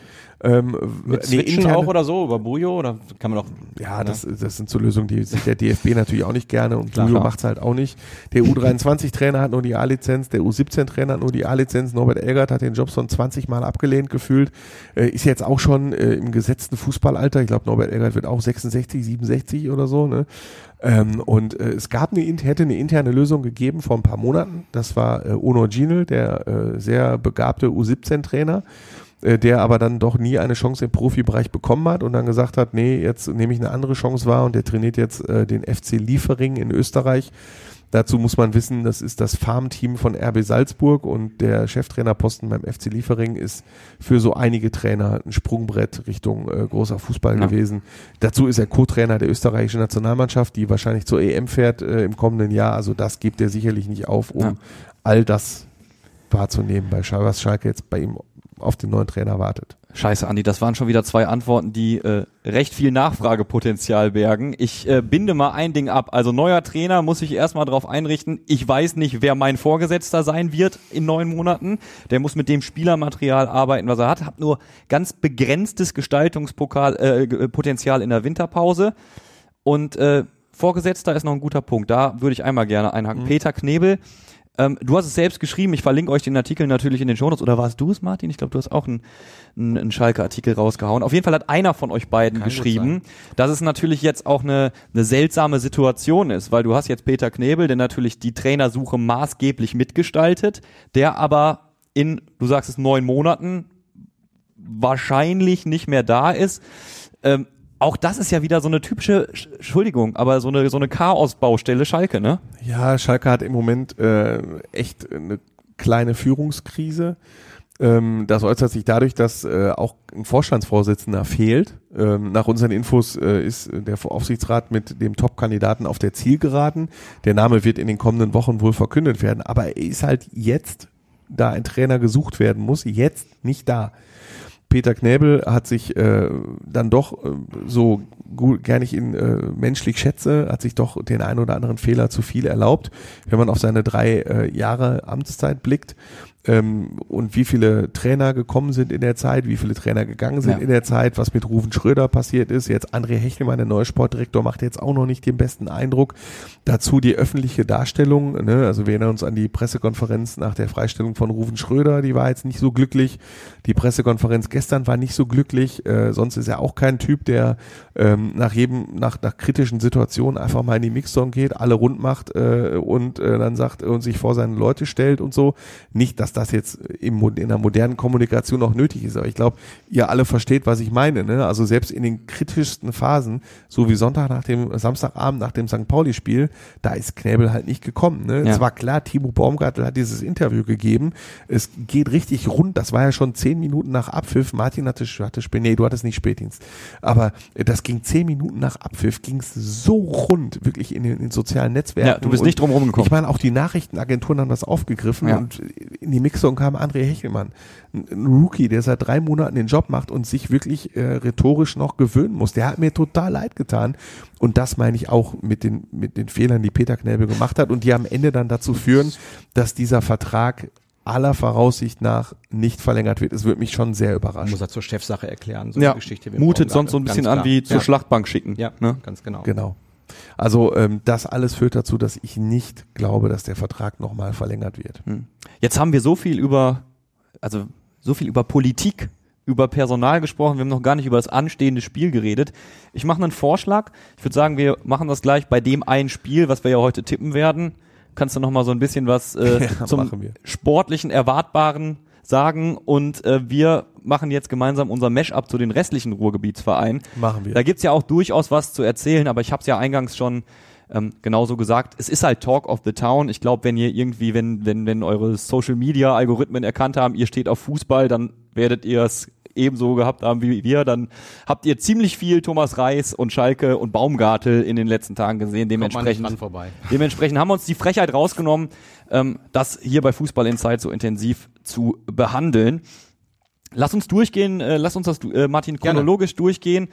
Ähm, mit nee, interne- auch oder so, über Bujo, oder kann man doch. Ja, das, das sind so Lösungen, die sieht der DFB natürlich auch nicht gerne und Klar. Julio macht's halt auch nicht. Der U23-Trainer hat nur die A-Lizenz, der U17-Trainer hat nur die A-Lizenz. Norbert Elgert hat den Job schon 20 Mal abgelehnt gefühlt. Äh, ist jetzt auch schon äh, im gesetzten Fußballalter. Ich glaube, Norbert Elgert wird auch 66, 67 oder so. Ne? Ähm, und äh, es gab eine, hätte eine interne Lösung gegeben vor ein paar Monaten. Das war äh, Onur Ginel, der äh, sehr begabte U17-Trainer äh, der aber dann doch nie eine Chance im Profibereich bekommen hat und dann gesagt hat, nee, jetzt nehme ich eine andere Chance wahr und der trainiert jetzt äh, den FC Liefering in Österreich. Dazu muss man wissen, das ist das Farmteam von RB Salzburg und der Cheftrainerposten beim FC Liefering ist für so einige Trainer ein Sprungbrett Richtung äh, großer Fußball Ja. gewesen. Dazu ist er Co-Trainer der österreichischen Nationalmannschaft, die wahrscheinlich zur EM fährt äh, im kommenden Jahr. Also das gibt er sicherlich nicht auf, um Ja. all das wahrzunehmen, bei Schalke, was Schalke jetzt bei ihm auf den neuen Trainer wartet. Scheiße, Andi, das waren schon wieder zwei Antworten, die äh, recht viel Nachfragepotenzial bergen. Ich äh, binde mal ein Ding ab. Also neuer Trainer muss ich erstmal darauf einrichten. Ich weiß nicht, wer mein Vorgesetzter sein wird in neun Monaten. Der muss mit dem Spielermaterial arbeiten, was er hat. Hat nur ganz begrenztes Gestaltungspotenzial äh, in der Winterpause. Und äh, Vorgesetzter ist noch ein guter Punkt. Da würde ich einmal gerne einhaken. Mhm. Peter Knebel ähm, du hast es selbst geschrieben, ich verlinke euch den Artikel natürlich in den Shownotes. Oder warst du es, Martin? Ich glaube, du hast auch einen, einen, einen Schalke-Artikel rausgehauen. Auf jeden Fall hat einer von euch beiden Kann geschrieben, dass es natürlich jetzt auch eine, eine seltsame Situation ist, weil du hast jetzt Peter Knebel, der natürlich die Trainersuche maßgeblich mitgestaltet, der aber in, du sagst es, neun Monaten wahrscheinlich nicht mehr da ist. Ähm, auch das ist ja wieder so eine typische, Entschuldigung, aber so eine, so eine Chaos-Baustelle Schalke, ne? Ja, Schalke hat im Moment äh, echt eine kleine Führungskrise. Ähm, das äußert sich dadurch, dass äh, auch ein Vorstandsvorsitzender fehlt. Ähm, nach unseren Infos äh, ist der Aufsichtsrat mit dem Top-Kandidaten auf der Zielgeraden. Der Name wird in den kommenden Wochen wohl verkündet werden, aber er ist halt jetzt, da ein Trainer gesucht werden muss, jetzt nicht da. Peter Knäbel hat sich äh, dann doch äh, so gut, gerne ich ihn äh, menschlich schätze, hat sich doch den ein oder anderen Fehler zu viel erlaubt. Wenn man auf seine drei äh, Jahre Amtszeit blickt, ähm, und wie viele Trainer gekommen sind in der Zeit, wie viele Trainer gegangen sind ja. in der Zeit, was mit Ruven Schröder passiert ist. Jetzt André Hechelmann, der neue Sportdirektor, macht jetzt auch noch nicht den besten Eindruck. Dazu die öffentliche Darstellung, ne? also wir erinnern uns an die Pressekonferenz nach der Freistellung von Ruven Schröder, die war jetzt nicht so glücklich. Die Pressekonferenz gestern war nicht so glücklich. Äh, sonst ist er auch kein Typ, der ähm, nach jedem, nach, nach kritischen Situationen einfach mal in die Mixzone geht, alle rund macht äh, und äh, dann sagt und sich vor seine Leute stellt und so. Nicht, dass das jetzt im, in der modernen Kommunikation auch nötig ist. Aber ich glaube, ihr alle versteht, was ich meine. Ne? Also selbst in den kritischsten Phasen, so wie Sonntag nach dem Samstagabend nach dem St. Pauli-Spiel, da ist Knäbel halt nicht gekommen. Ne? Ja. Es war klar, Timo Baumgartel hat dieses Interview gegeben. Es geht richtig rund. Das war ja schon zehn Minuten nach Abpfiff. Martin hatte, hatte nee, du hattest nicht Spätdienst. Aber das ging zehn Minuten nach Abpfiff, ging es so rund, wirklich in den, in den sozialen Netzwerken. Ja, du bist nicht drum rumgekommen. Ich meine, auch die Nachrichtenagenturen haben das aufgegriffen ja. und in die Mixung kam André Hechelmann, ein Rookie, der seit drei Monaten den Job macht und sich wirklich äh, rhetorisch noch gewöhnen muss. Der hat mir total leid getan. Und das meine ich auch mit den, mit den Fehlern, die Peter Knäbel gemacht hat und die am Ende dann dazu führen, dass dieser Vertrag aller Voraussicht nach nicht verlängert wird. Es würde mich schon sehr überraschen. Muss er zur Chefsache erklären. So ja, Geschichte. mutet sonst so ein bisschen an wie zur ja. Schlachtbank schicken. Ja, ne? ganz genau. Genau. Also ähm, das alles führt dazu, dass ich nicht glaube, dass der Vertrag nochmal verlängert wird. Hm. Jetzt haben wir so viel über, also so viel über Politik, über Personal gesprochen. Wir haben noch gar nicht über das anstehende Spiel geredet. Ich mache einen Vorschlag. Ich würde sagen, wir machen das gleich bei dem einen Spiel, was wir ja heute tippen werden. Kannst du noch mal so ein bisschen was äh, ja, zum sportlichen Erwartbaren sagen und äh, wir machen jetzt gemeinsam unser Mesh-up zu den restlichen Ruhrgebietsvereinen. Machen wir. Da gibt's ja auch durchaus was zu erzählen, aber ich habe es ja eingangs schon ähm, genauso gesagt. Es ist halt Talk of the Town. Ich glaube, wenn ihr irgendwie, wenn, wenn, wenn eure Social Media Algorithmen erkannt haben, ihr steht auf Fußball, dann werdet ihr es ebenso gehabt haben wie wir, dann habt ihr ziemlich viel Thomas Reis und Schalke und Baumgartel in den letzten Tagen gesehen. Dementsprechend, dementsprechend haben wir uns die Frechheit rausgenommen, ähm, das hier bei Fußball Insight so intensiv zu behandeln. Lass uns durchgehen, äh, lass uns das, äh, Martin, chronologisch Gerne. durchgehen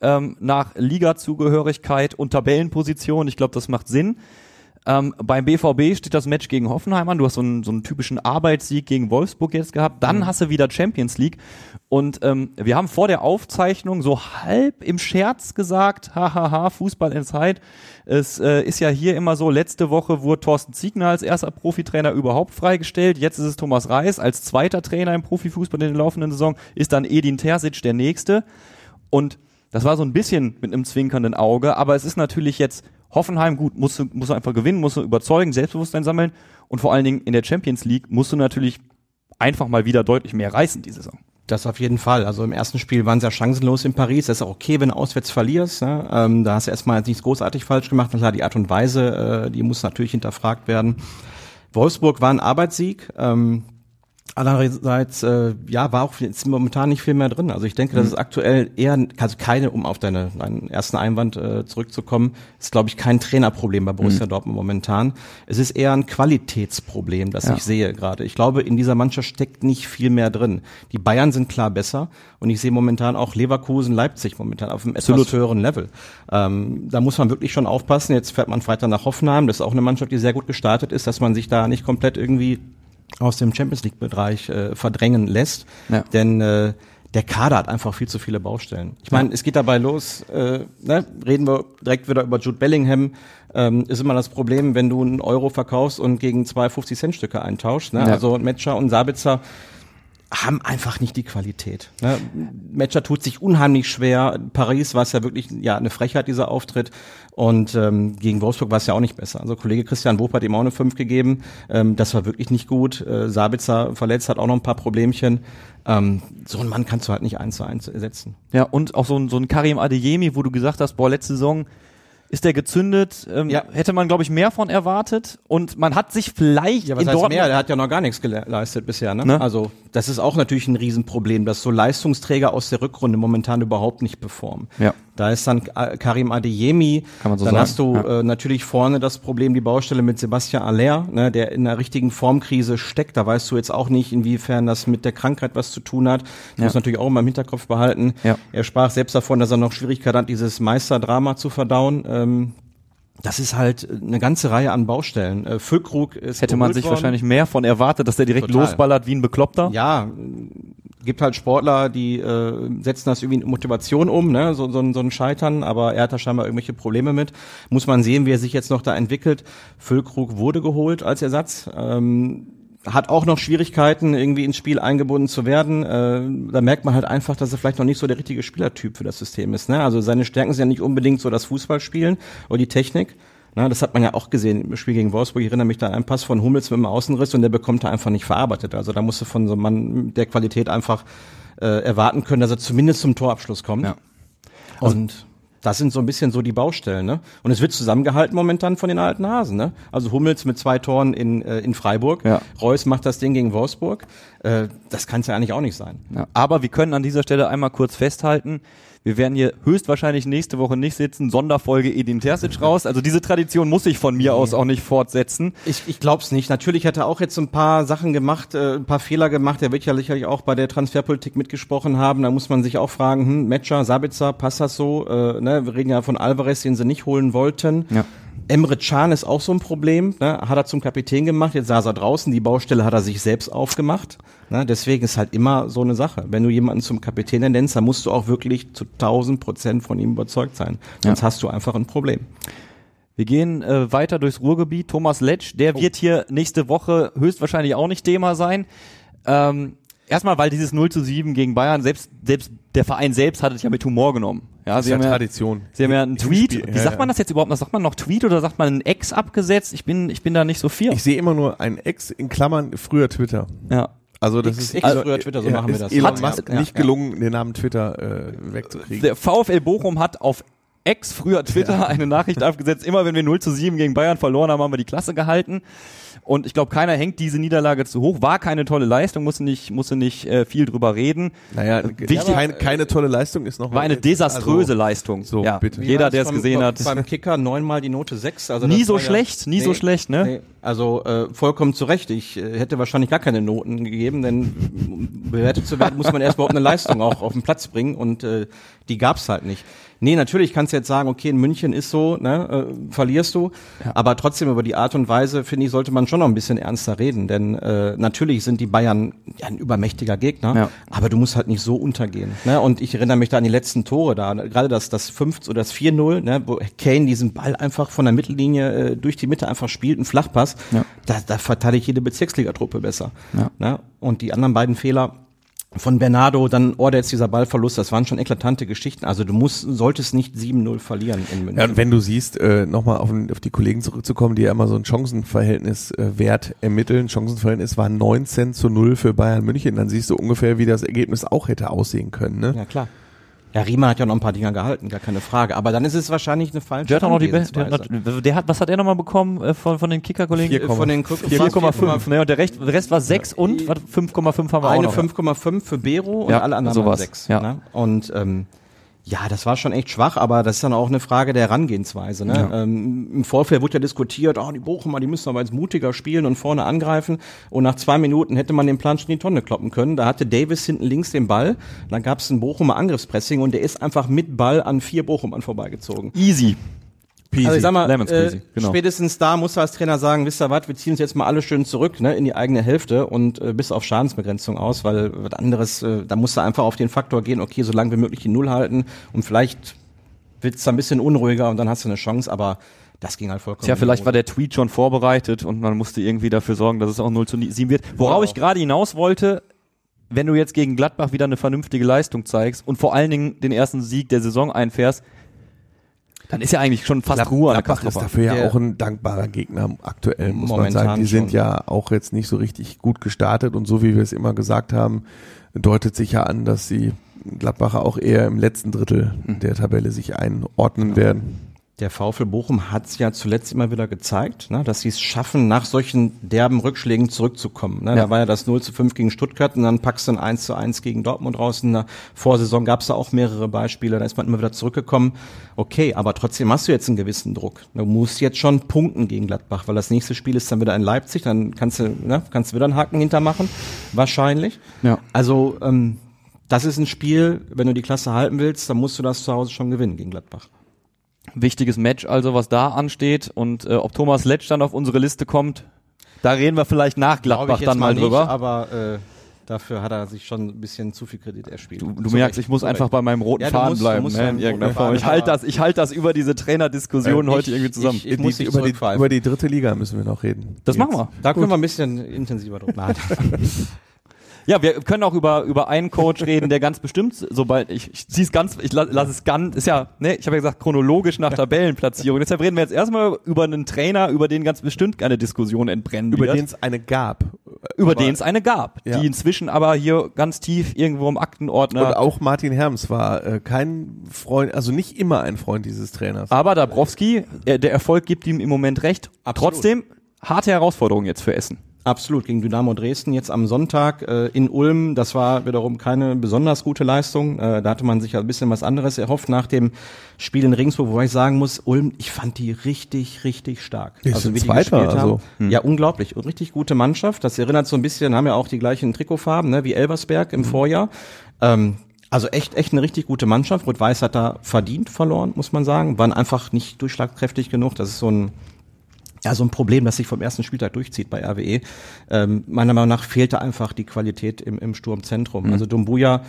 ähm, nach Liga-Zugehörigkeit und Tabellenposition. Ich glaube, das macht Sinn. Ähm, beim BVB steht das Match gegen Hoffenheim an. Du hast so einen, so einen typischen Arbeitssieg gegen Wolfsburg jetzt gehabt. Dann mhm. hast du wieder Champions League. Und ähm, wir haben vor der Aufzeichnung so halb im Scherz gesagt, hahaha, Fußball Inside. Es äh, ist ja hier immer so, letzte Woche wurde Thorsten Ziegner als erster Profitrainer überhaupt freigestellt. Jetzt ist es Thomas Reis als zweiter Trainer im Profifußball in der laufenden Saison. Ist dann Edin Terzic der nächste. Und das war so ein bisschen mit einem zwinkernden Auge, aber es ist natürlich jetzt Hoffenheim, gut, musst du, musst du einfach gewinnen, musst du überzeugen, Selbstbewusstsein sammeln und vor allen Dingen in der Champions League musst du natürlich einfach mal wieder deutlich mehr reißen die Saison. Das auf jeden Fall. Also im ersten Spiel waren sie ja chancenlos in Paris. Das ist auch okay, wenn du auswärts verlierst. Ne? Ähm, da hast du erstmal nichts großartig falsch gemacht. Und klar, die Art und Weise, äh, die muss natürlich hinterfragt werden. Wolfsburg war ein Arbeitssieg. Ähm, Andererseits, äh, ja, war auch jetzt momentan nicht viel mehr drin. Also ich denke, das ist aktuell eher, also keine, um auf deine, deinen ersten Einwand äh, zurückzukommen, ist, glaube ich, kein Trainerproblem bei Borussia Dortmund momentan. Es ist eher ein Qualitätsproblem, das Ja. ich sehe gerade. Ich glaube, in dieser Mannschaft steckt nicht viel mehr drin. Die Bayern sind klar besser und ich sehe momentan auch Leverkusen, Leipzig momentan auf einem etwas Absolut. höheren Level. Ähm, da muss man wirklich schon aufpassen. Jetzt fährt man Freitag nach Hoffenheim. Das ist auch eine Mannschaft, die sehr gut gestartet ist, dass man sich da nicht komplett irgendwie aus dem Champions League Bereich äh, verdrängen lässt, Ja. denn äh, der Kader hat einfach viel zu viele Baustellen. Ich meine, es geht dabei los, äh, ne, reden wir direkt wieder über Jude Bellingham, ähm, ist immer das Problem, wenn du einen Euro verkaufst und gegen zwei 50-Cent-Stücke eintauschst. Ne? Ja. Also Metscher und Sabitzer haben einfach nicht die Qualität. Ne? Matcher tut sich unheimlich schwer. Paris war es ja wirklich ja eine Frechheit dieser Auftritt und ähm, gegen Wolfsburg war es ja auch nicht besser. Also Kollege Christian Wob hat ihm auch eine 5 gegeben. Ähm, das war wirklich nicht gut. Äh, Sabitzer verletzt hat auch noch ein paar Problemchen. Ähm, so einen Mann kannst du halt nicht eins zu eins ersetzen. Ja, und auch so ein, so ein Karim Adeyemi, wo du gesagt hast, boah, letzte Saison ist der gezündet, ähm, Ja. hätte man, glaube ich, mehr von erwartet. Und man hat sich vielleicht Ja, was in heißt Dortmund mehr? Der hat ja noch gar nichts geleistet bisher. Ne? Ne? Also das ist auch natürlich ein Riesenproblem, dass so Leistungsträger aus der Rückrunde momentan überhaupt nicht performen. Ja. Da ist dann äh, Karim Adeyemi. Kann man so dann sagen, hast du ja. äh, natürlich vorne das Problem, die Baustelle mit Sebastian Aller, ne, der in einer richtigen Formkrise steckt. Da weißt du jetzt auch nicht, inwiefern das mit der Krankheit was zu tun hat. Das Ja. muss natürlich auch immer im Hinterkopf behalten. Ja. Er sprach selbst davon, dass er noch Schwierigkeiten hat, dieses Meisterdrama zu verdauen. Ähm, das ist halt eine ganze Reihe an Baustellen. Äh, Füllkrug ist hätte man sich worden. wahrscheinlich mehr von erwartet, dass der direkt Total. losballert wie ein Bekloppter. Ja, gibt halt Sportler, die äh, setzen das irgendwie in Motivation um, ne? so, so, so ein Scheitern, aber er hat da scheinbar irgendwelche Probleme mit. Muss man sehen, wie er sich jetzt noch da entwickelt. Füllkrug wurde geholt als Ersatz. Ähm, hat auch noch Schwierigkeiten, irgendwie ins Spiel eingebunden zu werden. Äh, da merkt man halt einfach, dass er vielleicht noch nicht so der richtige Spielertyp für das System ist. Ne? Also seine Stärken sind ja nicht unbedingt so das Fußballspielen oder die Technik. Na, das hat man ja auch gesehen im Spiel gegen Wolfsburg. Ich erinnere mich da an einen Pass von Hummels mit dem Außenriss und der bekommt er einfach nicht verarbeitet. Also da musste von so einem Mann der Qualität einfach äh, erwarten können, dass er zumindest zum Torabschluss kommt. Ja. Und das sind so ein bisschen so die Baustellen, ne? Und es wird zusammengehalten momentan von den alten Hasen, ne? Also Hummels mit zwei Toren in, äh, in Freiburg. Ja. Reus macht das Ding gegen Wolfsburg. Äh, das kann es ja eigentlich auch nicht sein. Ja, aber wir können an dieser Stelle einmal kurz festhalten, wir werden hier höchstwahrscheinlich nächste Woche nicht sitzen, Sonderfolge Edin Terzic raus. Also diese Tradition muss ich von mir aus auch nicht fortsetzen. Ich, ich glaube es nicht. Natürlich hat er auch jetzt ein paar Sachen gemacht, äh, ein paar Fehler gemacht. Er wird ja sicherlich auch bei der Transferpolitik mitgesprochen haben. Da muss man sich auch fragen, hm, Metscher, Sabitzer, passt das so? Äh, ne? Wir reden ja von Alvarez, den sie nicht holen wollten. Ja. Emre Can ist auch so ein Problem. Ne? Hat er zum Kapitän gemacht, jetzt saß er draußen. Die Baustelle hat er sich selbst aufgemacht. Ne? Deswegen ist halt immer so eine Sache. Wenn du jemanden zum Kapitän ernennst, dann musst du auch wirklich zu 1000 Prozent von ihm überzeugt sein. Sonst hast du einfach ein Problem. Wir gehen äh, weiter durchs Ruhrgebiet. Thomas Letsch, der wird hier nächste Woche höchstwahrscheinlich auch nicht Thema sein. Ähm, erstmal, weil dieses 0 zu 7 gegen Bayern, selbst, selbst der Verein selbst hat es ja mit Humor genommen. Ja, Das ist ja Tradition. Sie haben ja einen Tweet. Spiel, Wie ja, sagt ja. man das jetzt überhaupt? Sagt man noch Tweet oder sagt man ein Ex abgesetzt? Ich bin, ich bin da nicht so viel. Ich sehe immer nur ein Ex in Klammern früher Twitter. ja. Also das Ex- ist Ex also, früher Twitter, so ja, machen wir das. Elon Hat- Musk ja, nicht gelungen, den Namen Twitter äh, wegzukriegen. Der VfL Bochum hat auf Ex, früher Twitter, eine Nachricht abgesetzt. Immer wenn wir 0 zu 7 gegen Bayern verloren haben, haben wir die Klasse gehalten. Und ich glaube, keiner hängt diese Niederlage zu hoch. War keine tolle Leistung, musste nicht, musste nicht äh, viel drüber reden. Naja, Wichtig- keine, keine tolle Leistung ist noch War eine desaströse also, Leistung. so, ja, bitte. Jeder, Ja, der es gesehen hat. Beim Kicker neunmal die Note sechs. Also Nie so ja- schlecht, nie so schlecht, ne? Nee, also äh, vollkommen zu Recht. Ich äh, hätte wahrscheinlich gar keine Noten gegeben, denn um bewertet zu werden, muss man erst überhaupt eine Leistung auch auf den Platz bringen und äh, die gab's halt nicht. Nee, natürlich kannst du jetzt sagen, okay, in München ist so, ne, äh, verlierst du, aber trotzdem über die Art und Weise, finde ich, sollte man schon noch ein bisschen ernster reden, denn äh, natürlich sind die Bayern ja, ein übermächtiger Gegner, Ja. aber du musst halt nicht so untergehen. Ne? Und ich erinnere mich da an die letzten Tore da, gerade das, das 5 oder das 4-0, ne? wo Kane diesen Ball einfach von der Mittellinie äh, durch die Mitte einfach spielt, ein Flachpass, Ja. da, da verteidigt jede Bezirksligatruppe besser. Ja. Ne? Und die anderen beiden Fehler von Bernardo, dann Order jetzt dieser Ballverlust, das waren schon eklatante Geschichten. Also du musst, solltest nicht 7-0 verlieren in München. Ja, und wenn du siehst, äh, nochmal auf, auf die Kollegen zurückzukommen, die ja immer so ein Chancenverhältnis äh, Wert ermitteln. Chancenverhältnis war 19 zu 0 für Bayern München. Dann siehst du ungefähr, wie das Ergebnis auch hätte aussehen können. Ne? ja klar. Ja, Riemann hat ja noch ein paar Dinger gehalten, gar keine Frage. Aber dann ist es wahrscheinlich eine falsche Der hat auch noch die Be der, hat der hat, was hat er nochmal bekommen äh, von, von den Kicker-Kollegen? Von den 4,5, ne? Und der Rest, der Rest war 6 und was, 5,5 haben wir auch Eine noch. 5,5 für Bero und Ja, alle anderen sowas, waren 6. ja. Ne? Und ähm, ja, das war schon echt schwach, aber das ist dann auch eine Frage der Herangehensweise. Ne? Ähm, Im Vorfeld wurde ja diskutiert, oh, die Bochumer, die müssen aber jetzt mutiger spielen und vorne angreifen. Und nach zwei Minuten hätte man den Plan schon in die Tonne kloppen können. Da hatte Davis hinten links den Ball, dann gab es ein Bochumer Angriffspressing und der ist einfach mit Ball an vier Bochumern vorbeigezogen. Easy. Also ich sag mal, äh, genau. spätestens da muss er als Trainer sagen, wisst ihr was, wir ziehen uns jetzt mal alle schön zurück ne, in die eigene Hälfte und äh, bis auf Schadensbegrenzung aus, weil was anderes, äh, da muss er einfach auf den Faktor gehen, okay, so lange wie möglich die Null halten und vielleicht wird's da ein bisschen unruhiger und dann hast du eine Chance, aber das ging halt vollkommen. Tja, vielleicht war der Tweet schon vorbereitet und man musste irgendwie dafür sorgen, dass es auch 0 zu 7 wird. Worauf ich gerade hinaus wollte, wenn du jetzt gegen Gladbach wieder eine vernünftige Leistung zeigst und vor allen Dingen den ersten Sieg der Saison einfährst, dann ist ja eigentlich schon fast Ruhe an der Gladbach ist dafür ja Der- auch ein dankbarer Gegner aktuell, muss man Momentan sagen. Die sind schon. ja auch jetzt nicht so richtig gut gestartet und so wie wir es immer gesagt haben, deutet sich ja an, dass die Gladbacher auch eher im letzten Drittel Hm. der Tabelle sich einordnen werden. Der VfL Bochum hat es ja zuletzt immer wieder gezeigt, ne, dass sie es schaffen, nach solchen derben Rückschlägen zurückzukommen. Ne? Ja. Da war ja das 0 zu 5 gegen Stuttgart und dann packst du ein 1 zu 1 gegen Dortmund raus. In der Vorsaison gab es da auch mehrere Beispiele, da ist man immer wieder zurückgekommen. Okay, aber trotzdem hast du jetzt einen gewissen Druck. Du musst jetzt schon punkten gegen Gladbach, weil das nächste Spiel ist dann wieder in Leipzig, dann kannst du, ne, kannst du wieder einen Haken hintermachen, wahrscheinlich. Ja. Also ähm, das ist ein Spiel, wenn du die Klasse halten willst, dann musst du das zu Hause schon gewinnen gegen Gladbach. Wichtiges Match also, was da ansteht und äh, ob Thomas Letsch dann auf unsere Liste kommt, da reden wir vielleicht nach Gladbach ich jetzt dann mal nicht, drüber. aber äh, dafür hat er sich schon ein bisschen zu viel Kredit erspielt. Du, du merkst, ich muss einfach bei meinem roten Ja, Faden musst- bleiben, ne, beim in irgendeiner Form. Ich halte das, ich halte das über diese Trainerdiskussion Äh, heute ich- irgendwie zusammen. ich- ich muss Die- nicht über, die, über die dritte Liga müssen wir noch reden. das machen wir. Da können wir ein bisschen intensiver drüber nachdenken. Ja, wir können auch über über einen Coach reden, der ganz bestimmt, sobald ich ich zieh's ganz, ich lasse lass es ganz, ist ja, ne, ich habe ja gesagt chronologisch nach Tabellenplatzierung. Deshalb reden wir jetzt erstmal über einen Trainer, über den ganz bestimmt eine Diskussion entbrennen Über wird, den es eine gab. über den es eine gab, Ja. die inzwischen aber hier ganz tief irgendwo im Aktenordner. Und auch Martin Herms war äh, kein Freund, also nicht immer ein Freund dieses Trainers. aber Dabrowski, äh, der Erfolg gibt ihm im Moment recht. Absolut. Trotzdem harte Herausforderung jetzt für Essen. Absolut, gegen Dynamo Dresden jetzt am Sonntag äh, in Ulm. Das war wiederum keine besonders gute Leistung. Äh, da hatte man sich ja ein bisschen was anderes erhofft nach dem Spiel in Regensburg, wobei ich sagen muss, Ulm, ich fand die richtig, richtig stark. Die sind wie die Zweiter, gespielt haben. also. Ja, unglaublich. Und richtig gute Mannschaft. Das erinnert so ein bisschen, haben ja auch die gleichen Trikotfarben ne, wie Elversberg im Vorjahr. Ähm, also echt, echt eine richtig gute Mannschaft. Rot-Weiß hat da verdient verloren, muss man sagen. Waren einfach nicht durchschlagkräftig genug. Das ist so ein, ja, so ein Problem, das sich vom ersten Spieltag durchzieht bei RWE. Ähm, meiner Meinung nach fehlte einfach die Qualität im, im Sturmzentrum. Also Dumbuya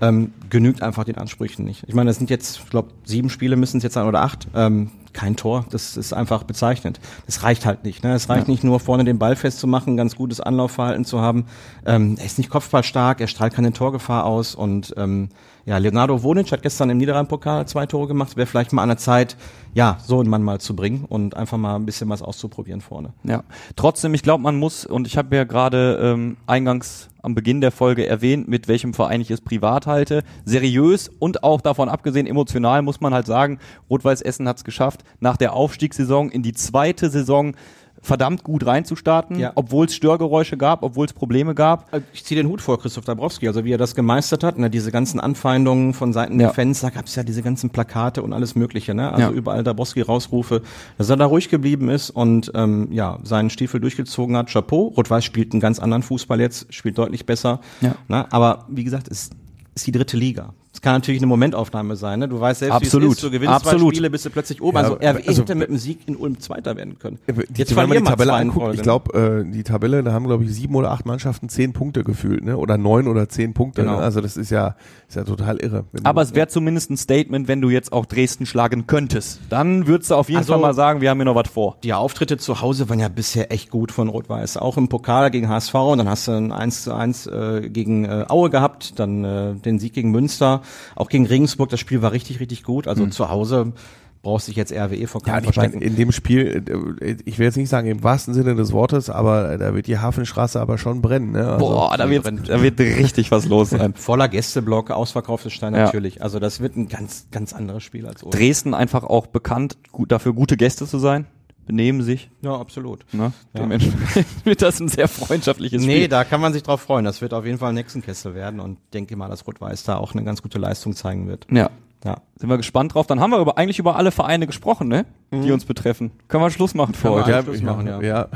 ähm, genügt einfach den Ansprüchen nicht. Ich meine, das sind jetzt, ich glaube, sieben Spiele müssen es jetzt sein oder acht. Ähm, kein Tor, das ist einfach bezeichnend. Das reicht halt nicht. Ne? Es reicht nicht nur vorne den Ball festzumachen, ganz gutes Anlaufverhalten zu haben. Ähm, er ist nicht kopfballstark, er strahlt keine Torgefahr aus und ähm, ja, Leonardo Wonic hat gestern im Niederrhein-Pokal zwei Tore gemacht. Wäre vielleicht mal an der Zeit, ja, so einen Mann mal zu bringen und einfach mal ein bisschen was auszuprobieren vorne. Ja, trotzdem, ich glaube, man muss, und ich habe ja gerade ähm, eingangs am Beginn der Folge erwähnt, mit welchem Verein ich es privat halte. Seriös und auch davon abgesehen emotional muss man halt sagen, Rot-Weiß Essen hat es geschafft, nach der Aufstiegssaison in die zweite Saison verdammt gut reinzustarten, Ja. obwohl es Störgeräusche gab, obwohl es Probleme gab. Äh, Ich ziehe den Hut vor Christoph Dabrowski, also wie er das gemeistert hat, ne, diese ganzen Anfeindungen von Seiten Ja. der Fans, da gab es ja diese ganzen Plakate und alles mögliche, ne? Also Ja. überall Dabrowski rausrufe, dass er da ruhig geblieben ist und ähm, ja, seinen Stiefel durchgezogen hat. Chapeau. Rot-Weiß spielt einen ganz anderen Fußball jetzt, spielt deutlich besser. Ja. Ne? Aber wie gesagt, es ist die dritte Liga. Es kann natürlich eine Momentaufnahme sein, ne? Du weißt selbst, wie Absolut. es ist, du gewinnst Absolut. zwei Spiele, bist du plötzlich oben. Ja, also RWE also- hätte mit dem Sieg in Ulm Zweiter werden können. Jetzt wenn man die Tabelle anguckt, ich ne? glaube, äh, die Tabelle, da haben, glaube ich, sieben oder acht Mannschaften zehn Punkte gefühlt, ne? Oder neun oder zehn Punkte. Genau. Ne? Also das ist ja, ist ja total irre. Aber du- es wäre zumindest ein Statement, wenn du jetzt auch Dresden schlagen könntest. Dann würdest du auf jeden Also- Fall mal sagen, wir haben hier noch was vor. Die Auftritte zu Hause waren ja bisher echt gut von Rot-Weiß. Auch im Pokal gegen HSV und dann hast du ein 1 zu 1 äh, gegen äh, Aue gehabt, dann äh, den Sieg gegen Münster, auch gegen Regensburg, das Spiel war richtig, richtig gut. Also zu Hause brauchst dich jetzt RWE vor Ja, keinem meine, verstecken. in dem Spiel, äh, ich will jetzt nicht sagen im wahrsten Sinne des Wortes, aber da wird die Hafenstraße aber schon brennen. Ne? Also, Boah, da wird, da wird richtig was los sein. Voller Gästeblock, ausverkauftes Stein Ja. natürlich. Also das wird ein ganz, ganz anderes Spiel als. Dresden einfach auch bekannt, gut, dafür gute Gäste zu sein, benehmen sich. Ja, absolut. Ne? Ja. Dementsprechend wird das ein sehr freundschaftliches Nee, Spiel. da kann man sich drauf freuen. Das wird auf jeden Fall ein Nexenkessel werden und denke mal, dass Rot-Weiß da auch eine ganz gute Leistung zeigen wird. Ja, Ja. sind wir gespannt drauf. Dann haben wir über, eigentlich über alle Vereine gesprochen, ne? die uns betreffen. Können wir Schluss machen für heute? ja, Schluss ja, machen, ja. ja.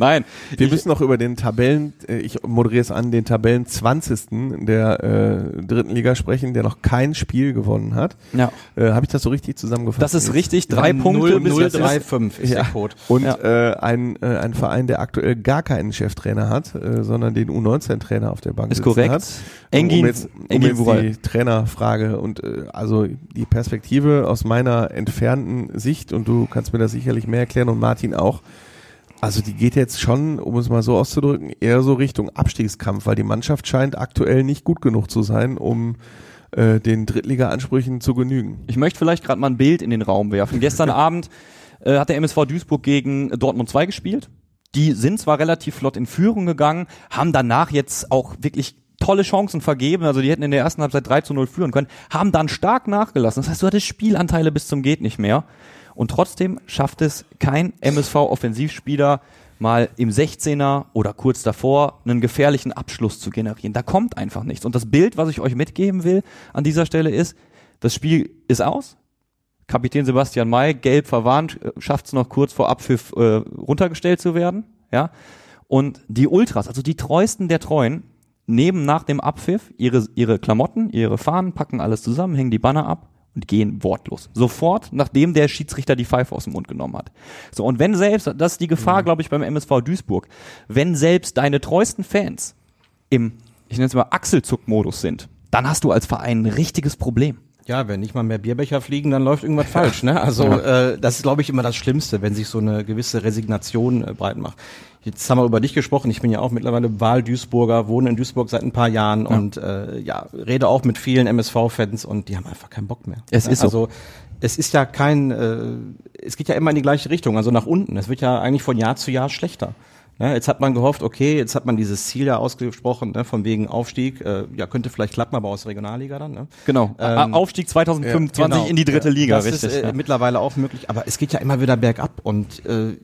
Nein, Wir ich, müssen noch über den Tabellen, äh, ich moderiere es an, den Tabellen 20. der äh, dritten Liga sprechen, der noch kein Spiel gewonnen hat. ja, Äh, Habe ich das so richtig zusammengefasst? das ist richtig. Drei Punkte 0, bis 0, jetzt. 3, 5 ist Ja. der Code. Und Ja. äh, ein, äh, ein Verein, der aktuell gar keinen Cheftrainer hat, äh, sondern den U19-Trainer auf der Bank Ist sitzen korrekt. hat. Engin, um jetzt, um Engin jetzt die Trainerfrage und äh, also die Perspektive aus meiner entfernten Sicht und du kannst mir das sicherlich mehr erklären und Martin auch. Also die geht jetzt schon, um es mal so auszudrücken, eher so Richtung Abstiegskampf, weil die Mannschaft scheint aktuell nicht gut genug zu sein, um äh, den Drittliga-Ansprüchen zu genügen. Ich möchte vielleicht gerade mal ein Bild in den Raum werfen. Gestern Abend äh, hat der MSV Duisburg gegen Dortmund 2 gespielt. Die sind zwar relativ flott in Führung gegangen, haben danach jetzt auch wirklich tolle Chancen vergeben. Also die hätten in der ersten Halbzeit 3 zu 0 führen können, haben dann stark nachgelassen. Das heißt, du hattest Spielanteile bis zum geht nicht mehr. Und trotzdem schafft es kein MSV-Offensivspieler mal im 16er oder kurz davor einen gefährlichen Abschluss zu generieren. Da kommt einfach nichts. Und das Bild, was ich euch mitgeben will an dieser Stelle ist, das Spiel ist aus. Kapitän Sebastian May, gelb verwarnt, schafft es noch kurz vor Abpfiff äh, runtergestellt zu werden. Ja. Und die Ultras, also die treuesten der Treuen, nehmen nach dem Abpfiff ihre, ihre Klamotten, ihre Fahnen, packen alles zusammen, hängen die Banner ab und gehen wortlos. Sofort, nachdem der Schiedsrichter die Pfeife aus dem Mund genommen hat. So, und wenn selbst, das ist die Gefahr, glaube ich, beim MSV Duisburg, wenn selbst deine treuesten Fans im, ich nenne es mal, Achselzuckmodus sind, dann hast du als Verein ein richtiges Problem. Ja, wenn nicht mal mehr Bierbecher fliegen, dann läuft irgendwas falsch. Ne? Also äh, das ist, glaube ich, immer das Schlimmste, wenn sich so eine gewisse Resignation äh, breit macht. Jetzt haben wir über dich gesprochen. Ich bin ja auch mittlerweile Wahl-Duisburger, wohne in Duisburg seit ein paar Jahren und äh, ja, rede auch mit vielen MSV-Fans und die haben einfach keinen Bock mehr. Es ist so. Also es ist ja kein, äh, es geht ja immer in die gleiche Richtung, also nach unten. Es wird ja eigentlich von Jahr zu Jahr schlechter. Ne, jetzt hat man gehofft, okay, jetzt hat man dieses Ziel ja ausgesprochen, ne, von wegen Aufstieg, äh, ja, könnte vielleicht klappen, aber aus Regionalliga dann, ne? Genau. Ähm, Aufstieg 2025 Genau. in die dritte Liga, das richtig. ist äh, ja. mittlerweile auch möglich, aber es geht ja immer wieder bergab und äh,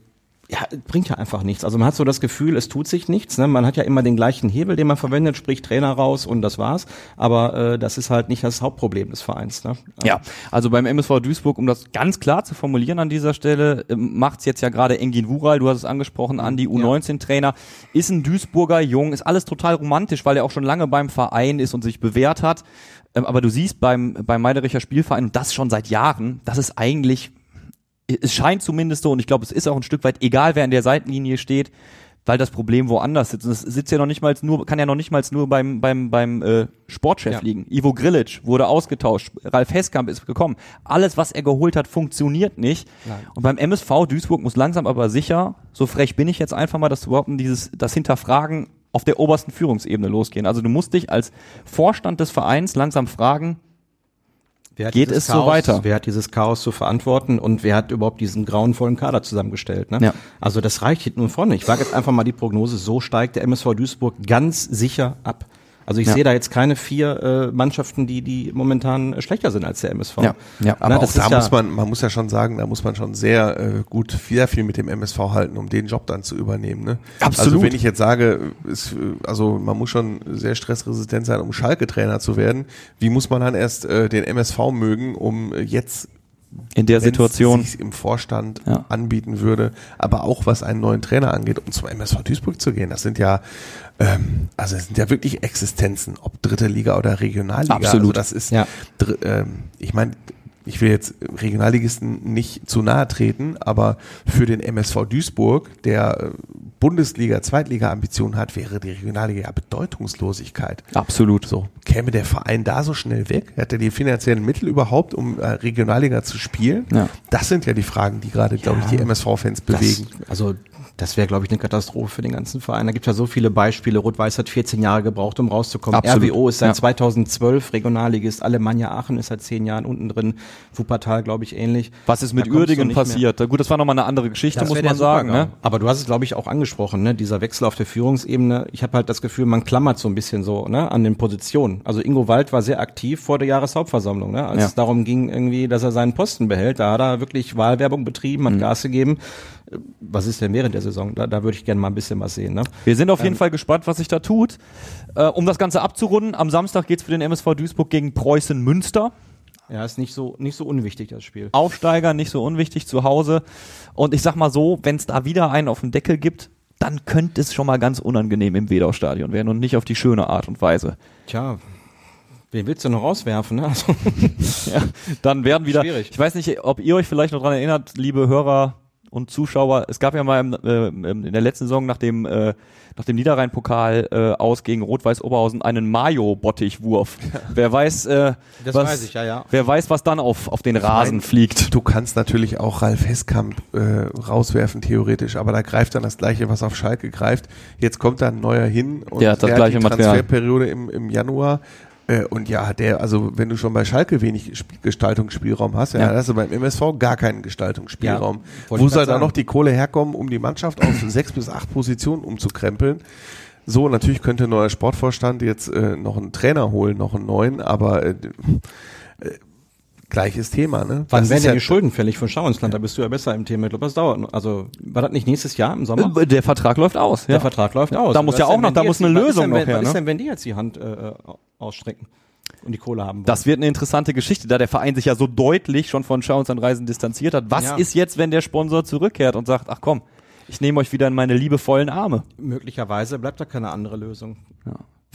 ja, bringt ja einfach nichts. Also man hat so das Gefühl, es tut sich nichts. Ne? Man hat ja immer den gleichen Hebel, den man verwendet, sprich Trainer raus und das war's. Aber äh, das ist halt nicht das Hauptproblem des Vereins. Ne? Ja, also beim MSV Duisburg, um das ganz klar zu formulieren an dieser Stelle, ähm, macht's jetzt ja gerade Engin Wural, du hast es angesprochen, an die U19-Trainer, ist ein Duisburger Jung, ist alles total romantisch, weil er auch schon lange beim Verein ist und sich bewährt hat. Ähm, Aber du siehst beim, beim Meidericher Spielverein, und das schon seit Jahren, dass es eigentlich, es scheint zumindest so, und ich glaube, es ist auch ein Stück weit egal, wer an der Seitenlinie steht, weil das Problem woanders sitzt. Und es sitzt ja noch nicht mal nur, kann ja noch nicht mal nur beim, beim, beim äh, Sportchef Ja. liegen. Ivo Grilic wurde ausgetauscht, Ralf Heskamp ist gekommen. Alles, was er geholt hat, funktioniert nicht. Nein. Und beim MSV Duisburg muss langsam aber sicher, so frech bin ich jetzt einfach mal, dass überhaupt dieses, das Hinterfragen auf der obersten Führungsebene losgehen. Also du musst dich als Vorstand des Vereins langsam fragen, Geht es so Chaos, weiter? Wer hat dieses Chaos zu verantworten und wer hat überhaupt diesen grauenvollen Kader zusammengestellt? Ne? Ja. Also das reicht hier nur vorne. Ich wage jetzt einfach mal die Prognose, so steigt der MSV Duisburg ganz sicher ab. Also ich Ja. sehe da jetzt keine vier äh, Mannschaften, die die momentan äh, schlechter sind als der MSV. Ja, ja. Aber Na, auch da muss man, man muss ja schon sagen, da muss man schon sehr äh, gut, sehr viel mit dem MSV halten, um den Job dann zu übernehmen. Ne? Absolut. Also wenn ich jetzt sage, ist, äh, also man muss schon sehr stressresistent sein, um Schalke-Trainer zu werden. Wie muss man dann erst äh, den MSV mögen, um äh, jetzt in der Situation. sich's im Vorstand Ja. anbieten würde, aber auch was einen neuen Trainer angeht, um zum MSV Duisburg zu gehen. Das sind ja, ähm, also es sind ja wirklich Existenzen, ob dritte Liga oder Regionalliga. Absolut. Also das ist, Ja. ähm, ich meine, ich will jetzt Regionalligisten nicht zu nahe treten, aber für den MSV Duisburg, der äh, Bundesliga, Zweitliga-Ambitionen hat, wäre die Regionalliga ja Bedeutungslosigkeit. Absolut. So, käme der Verein da so schnell weg? Hat er die finanziellen Mittel überhaupt, um äh, Regionalliga zu spielen? Ja. Das sind ja die Fragen, die gerade, glaube ich, die MSV-Fans bewegen. Also Das wäre, glaube ich, eine Katastrophe für den ganzen Verein. Da gibt es ja so viele Beispiele. Rot-Weiß hat 14 Jahre gebraucht, um rauszukommen. Absolut. RWO ist seit Ja. 2012 Regionalligist. Alemannia Aachen ist seit 10 Jahren unten drin. Wuppertal, glaube ich, ähnlich. Was ist mit Uerdingen nicht mehr. passiert? Gut, das war nochmal eine andere Geschichte, Das muss man sagen. Ne? Aber du hast es, glaube ich, auch angesprochen, ne? dieser Wechsel auf der Führungsebene. Ich habe halt das Gefühl, man klammert so ein bisschen so ne? an den Positionen. Also Ingo Wald war sehr aktiv vor der Jahreshauptversammlung. Ne? Als Ja. es darum ging, irgendwie, dass er seinen Posten behält, da hat er wirklich Wahlwerbung betrieben, hat Mhm. Gas gegeben. Was ist denn während der Saison? Da, da würde ich gerne mal ein bisschen was sehen. Ne? Wir sind auf jeden Ähm. Fall gespannt, was sich da tut. Äh, um das Ganze abzurunden, am Samstag geht's für den MSV Duisburg gegen Preußen Münster. Ja, ist nicht so, nicht so unwichtig, das Spiel. Aufsteiger, nicht so unwichtig zu Hause. Und ich sag mal so, wenn es da wieder einen auf den Deckel gibt, dann könnte es schon mal ganz unangenehm im Wedau-Stadion werden und nicht auf die schöne Art und Weise. Tja, wen willst du noch rauswerfen? Ne? Also, Ja, dann werden wieder. Schwierig. Ich weiß nicht, ob ihr euch vielleicht noch dran erinnert, liebe Hörer und Zuschauer. Es gab ja mal im, äh, in der letzten Saison nach dem äh, nach dem Niederrhein-Pokal äh, aus gegen Rot-Weiß Oberhausen einen Mayo-Bottichwurf. Wer weiß, äh, Das was, weiß ich, ja, ja. Wer weiß, was dann auf auf den Rasen mein, fliegt. Du kannst natürlich auch Ralf Heskamp äh, rauswerfen, theoretisch, aber da greift dann das Gleiche, was auf Schalke greift. Jetzt kommt da ein neuer hin und Der hat das der gleiche die Material. Transferperiode im, im Januar. Äh, und ja, der, also wenn du schon bei Schalke wenig Sp Gestaltungsspielraum hast, ja, Ja. dann hast du beim MSV gar keinen Gestaltungsspielraum. Ja, Wo soll da noch die Kohle herkommen, um die Mannschaft auf sechs bis acht Positionen umzukrempeln? So, natürlich könnte ein neuer Sportvorstand jetzt äh, noch einen Trainer holen, noch einen neuen, aber äh, gleiches Thema, ne? Wann Das werden denn ja- die Schulden fällig von Schauensland? Da bist du ja besser im Thema. Ich glaube, das dauert. Also, war das nicht nächstes Jahr im Sommer? Äh, Der Vertrag läuft aus. Ja. Der Vertrag läuft aus. Da muss ja auch noch- da muss eine Lösung denn, noch her, Was ist ne? denn, wenn die jetzt die Hand äh, ausstrecken und die Kohle haben wollen? Das wird eine interessante Geschichte, da der Verein sich ja so deutlich schon von Schauens an Reisen distanziert hat. Was Ja. ist jetzt, wenn der Sponsor zurückkehrt und sagt, ach komm, ich nehme euch wieder in meine liebevollen Arme? Möglicherweise bleibt da keine andere Lösung.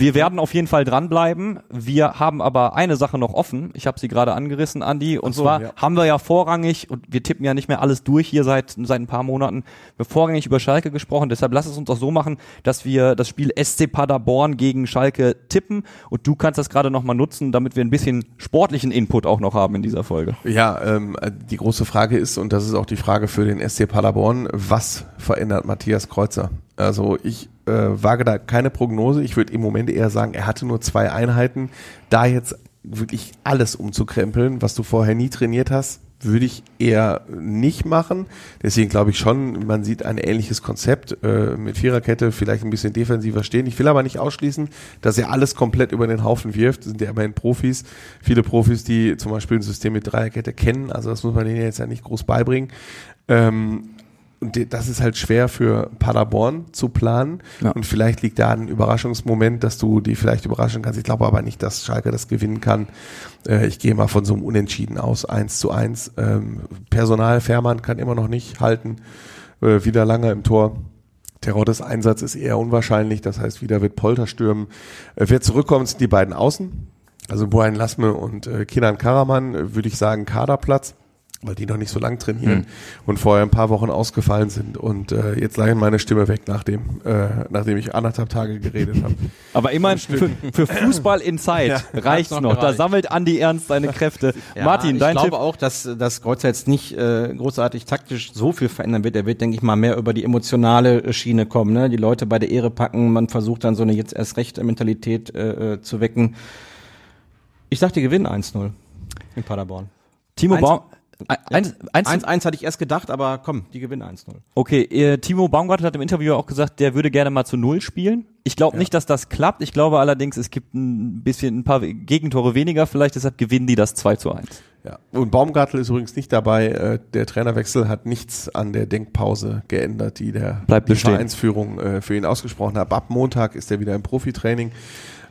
Wir werden auf jeden Fall dranbleiben. Wir haben aber eine Sache noch offen. Ich habe sie gerade angerissen, Andi. Und so, zwar ja. haben wir ja vorrangig, und wir tippen ja nicht mehr alles durch hier seit, seit ein paar Monaten, wir haben vorrangig über Schalke gesprochen. Deshalb lass es uns auch so machen, dass wir das Spiel SC Paderborn gegen Schalke tippen. Und du kannst das gerade nochmal nutzen, damit wir ein bisschen sportlichen Input auch noch haben in dieser Folge. Ja, ähm, die große Frage ist, und das ist auch die Frage für den SC Paderborn, was verändert Matthias Kreuzer? Also ich äh, wage da keine Prognose. Ich würde im Moment eher sagen, er hatte nur zwei Einheiten. Da jetzt wirklich alles umzukrempeln, was du vorher nie trainiert hast, würde ich eher nicht machen. Deswegen glaube ich schon, man sieht ein ähnliches Konzept äh, mit Viererkette, vielleicht ein bisschen defensiver stehen. Ich will aber nicht ausschließen, dass er alles komplett über den Haufen wirft. Das sind ja immerhin Profis. Viele Profis, die zum Beispiel ein System mit Dreierkette kennen. Also das muss man denen jetzt ja nicht groß beibringen. Ähm, und das ist halt schwer für Paderborn zu planen. Ja. Und vielleicht liegt da ein Überraschungsmoment, dass du die vielleicht überraschen kannst. Ich glaube aber nicht, dass Schalke das gewinnen kann. Äh, ich gehe mal von so einem Unentschieden aus, 1 zu 1. Ähm, Personal Fährmann kann immer noch nicht halten. Äh, wieder lange im Tor. Terottes Einsatz ist eher unwahrscheinlich. Das heißt, wieder wird Polter stürmen. Äh, wer zurückkommt, sind die beiden Außen. Also Brian Lasme und äh, Kinan Karaman, äh, würde ich sagen, Kaderplatz, weil die noch nicht so lang trainieren mhm. und vorher ein paar Wochen ausgefallen sind. Und äh, jetzt lag meine Stimme weg, nachdem, äh, nachdem ich anderthalb Tage geredet habe. Aber immerhin für, für Fußball in Zeit ja, reicht's noch. noch. Da sammelt Andi Ernst seine Kräfte. Ja, Martin, dein Ich glaube Tipp? auch, dass, dass Kreuzer jetzt nicht äh, großartig taktisch so viel verändern wird. Er wird, denke ich mal, mehr über die emotionale Schiene kommen. Ne? Die Leute bei der Ehre packen. Man versucht dann so eine jetzt erst recht Mentalität äh, äh zu wecken. Ich sag, die gewinnen 1-0 in Paderborn. Timo Baum 1, 1, 1, hatte ich erst gedacht, aber komm, die gewinnen 1-0. Okay, äh, Timo Baumgartel hat im Interview auch gesagt, der würde gerne mal zu 0 spielen. Ich glaube ja. nicht, dass das klappt. Ich glaube allerdings, es gibt ein bisschen ein paar Gegentore weniger vielleicht, deshalb gewinnen die das 2 zu 1. Ja. Und Baumgartel ist übrigens nicht dabei. Äh, der Trainerwechsel hat nichts an der Denkpause geändert, die der Bleibt die Vereinsführung äh, für ihn ausgesprochen hat. Ab Montag ist er wieder im Profitraining.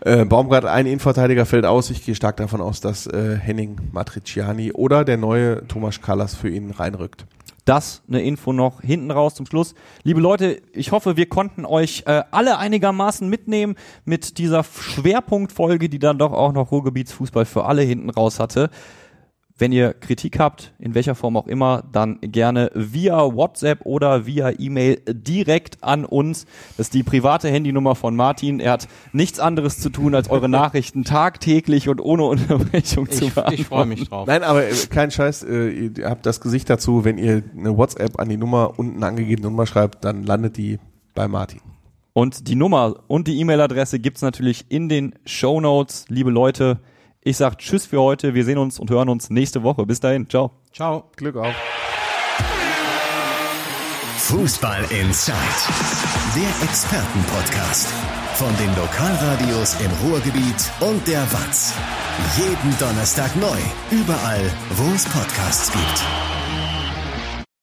Äh, Baumgartel, ein Innenverteidiger fällt aus. Ich gehe stark davon aus, dass äh, Henning Matriciani oder der neue Thomas Kallas für ihn reinrückt. Das eine Info noch hinten raus zum Schluss. Liebe Leute, ich hoffe, wir konnten euch äh, alle einigermaßen mitnehmen mit dieser Schwerpunktfolge, die dann doch auch noch Ruhrgebietsfußball für alle hinten raus hatte. Wenn ihr Kritik habt, in welcher Form auch immer, dann gerne via WhatsApp oder via E-Mail direkt an uns. Das ist die private Handynummer von Martin. Er hat nichts anderes zu tun, als eure Nachrichten tagtäglich und ohne Unterbrechung zu Ich, beantworten. ich freue mich drauf. Nein, aber äh, kein Scheiß, äh, ihr habt das Gesicht dazu, wenn ihr eine WhatsApp an die Nummer unten angegebene Nummer schreibt, dann landet die bei Martin. Und die Nummer und die E-Mail-Adresse gibt's natürlich in den Show Notes. Liebe Leute, ich sag Tschüss für heute. Wir sehen uns und hören uns nächste Woche. Bis dahin. Ciao. Ciao. Glück auf. Fußball Inside, der Expertenpodcast. Von den Lokalradios im Ruhrgebiet und der Watz. Jeden Donnerstag neu, überall, wo es Podcasts gibt.